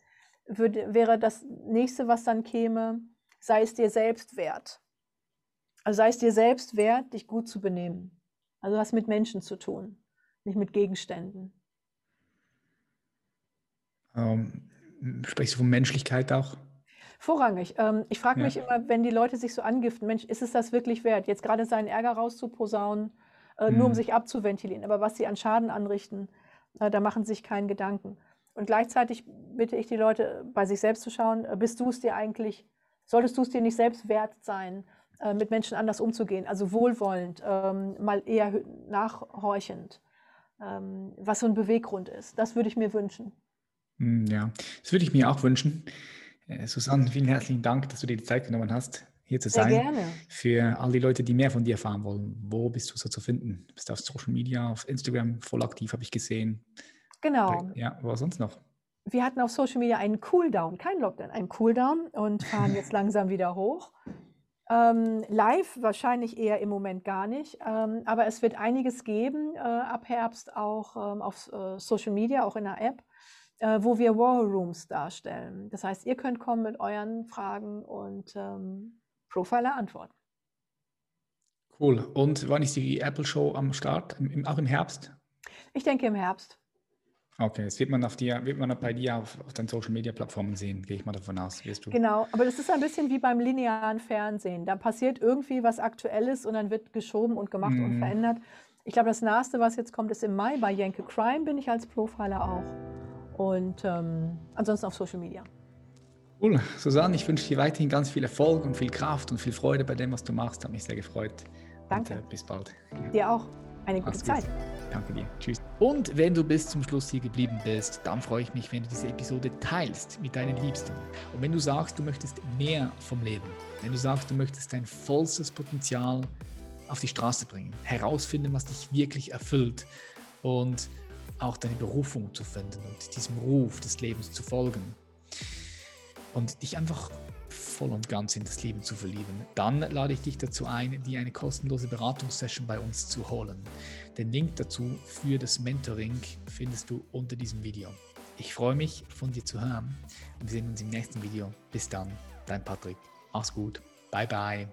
B: würde, wäre das nächste, was dann käme, sei es dir selbst wert. Also sei es dir selbst wert, dich gut zu benehmen. Also was mit Menschen zu tun, nicht mit Gegenständen.
A: Ähm, sprichst du von Menschlichkeit auch?
B: Vorrangig. Ähm, ich frage ja. mich immer, wenn die Leute sich so angiften, Mensch, ist es das wirklich wert, jetzt gerade seinen Ärger rauszuposaunen, äh, mhm. nur um mhm. sich abzuventilieren. Aber was sie an Schaden anrichten, äh, da machen sie sich keinen Gedanken. Und gleichzeitig bitte ich die Leute, bei sich selbst zu schauen, äh, bist du es dir eigentlich, solltest du es dir nicht selbst wert sein, äh, mit Menschen anders umzugehen, also wohlwollend, ähm, mal eher nachhorchend, ähm, was so ein Beweggrund ist. Das würde ich mir wünschen.
A: Hm, ja, das würde ich mir auch wünschen. Äh, Susanne, vielen herzlichen Dank, dass du dir die Zeit genommen hast, hier zu sein.
B: Sehr gerne.
A: Für all die Leute, die mehr von dir erfahren wollen, wo bist du so zu finden? Du bist auf Social Media, auf Instagram voll aktiv, habe ich gesehen.
B: Genau.
A: Ja, wo sonst noch?
B: Wir hatten auf Social Media einen Cooldown, kein Lockdown, einen Cooldown und fahren jetzt langsam wieder hoch. Ähm, live wahrscheinlich eher im Moment gar nicht, ähm, aber es wird einiges geben äh, ab Herbst auch ähm, auf äh, Social Media, auch in der App, äh, wo wir War Rooms darstellen. Das heißt, ihr könnt kommen mit euren Fragen und ähm, Profiler antworten.
A: Cool. Und wann ist die Apple Show am Start? Im, im, auch im Herbst?
B: Ich denke im Herbst.
A: Okay, das wird man, auf dir, wird man bei dir auf, auf deinen Social Media Plattformen sehen, gehe ich mal davon aus.
B: Wirst du. Genau, aber das ist ein bisschen wie beim linearen Fernsehen. Da passiert irgendwie was Aktuelles und dann wird geschoben und gemacht mhm. und verändert. Ich glaube, das nächste, was jetzt kommt, ist im Mai. Bei Jenke Crime bin ich als Profiler auch. Und ähm, ansonsten auf Social Media.
A: Cool. Susanne, ich wünsche dir weiterhin ganz viel Erfolg und viel Kraft und viel Freude bei dem, was du machst. Hat mich sehr gefreut.
B: Danke.
A: Und, äh, bis bald.
B: Dir auch. Eine gute Mach's Zeit. Gut.
A: Danke dir. Tschüss. Und wenn du bis zum Schluss hier geblieben bist, dann freue ich mich, wenn du diese Episode teilst mit deinen Liebsten. Und wenn du sagst, du möchtest mehr vom Leben, wenn du sagst, du möchtest dein vollstes Potenzial auf die Straße bringen, herausfinden, was dich wirklich erfüllt und auch deine Berufung zu finden und diesem Ruf des Lebens zu folgen und dich einfach voll und ganz in das Leben zu verlieben, dann lade ich dich dazu ein, dir eine kostenlose Beratungssession bei uns zu holen. Den Link dazu für das Mentoring findest du unter diesem Video. Ich freue mich, von dir zu hören wir sehen uns im nächsten Video. Bis dann, dein Patrick. Mach's gut. Bye bye.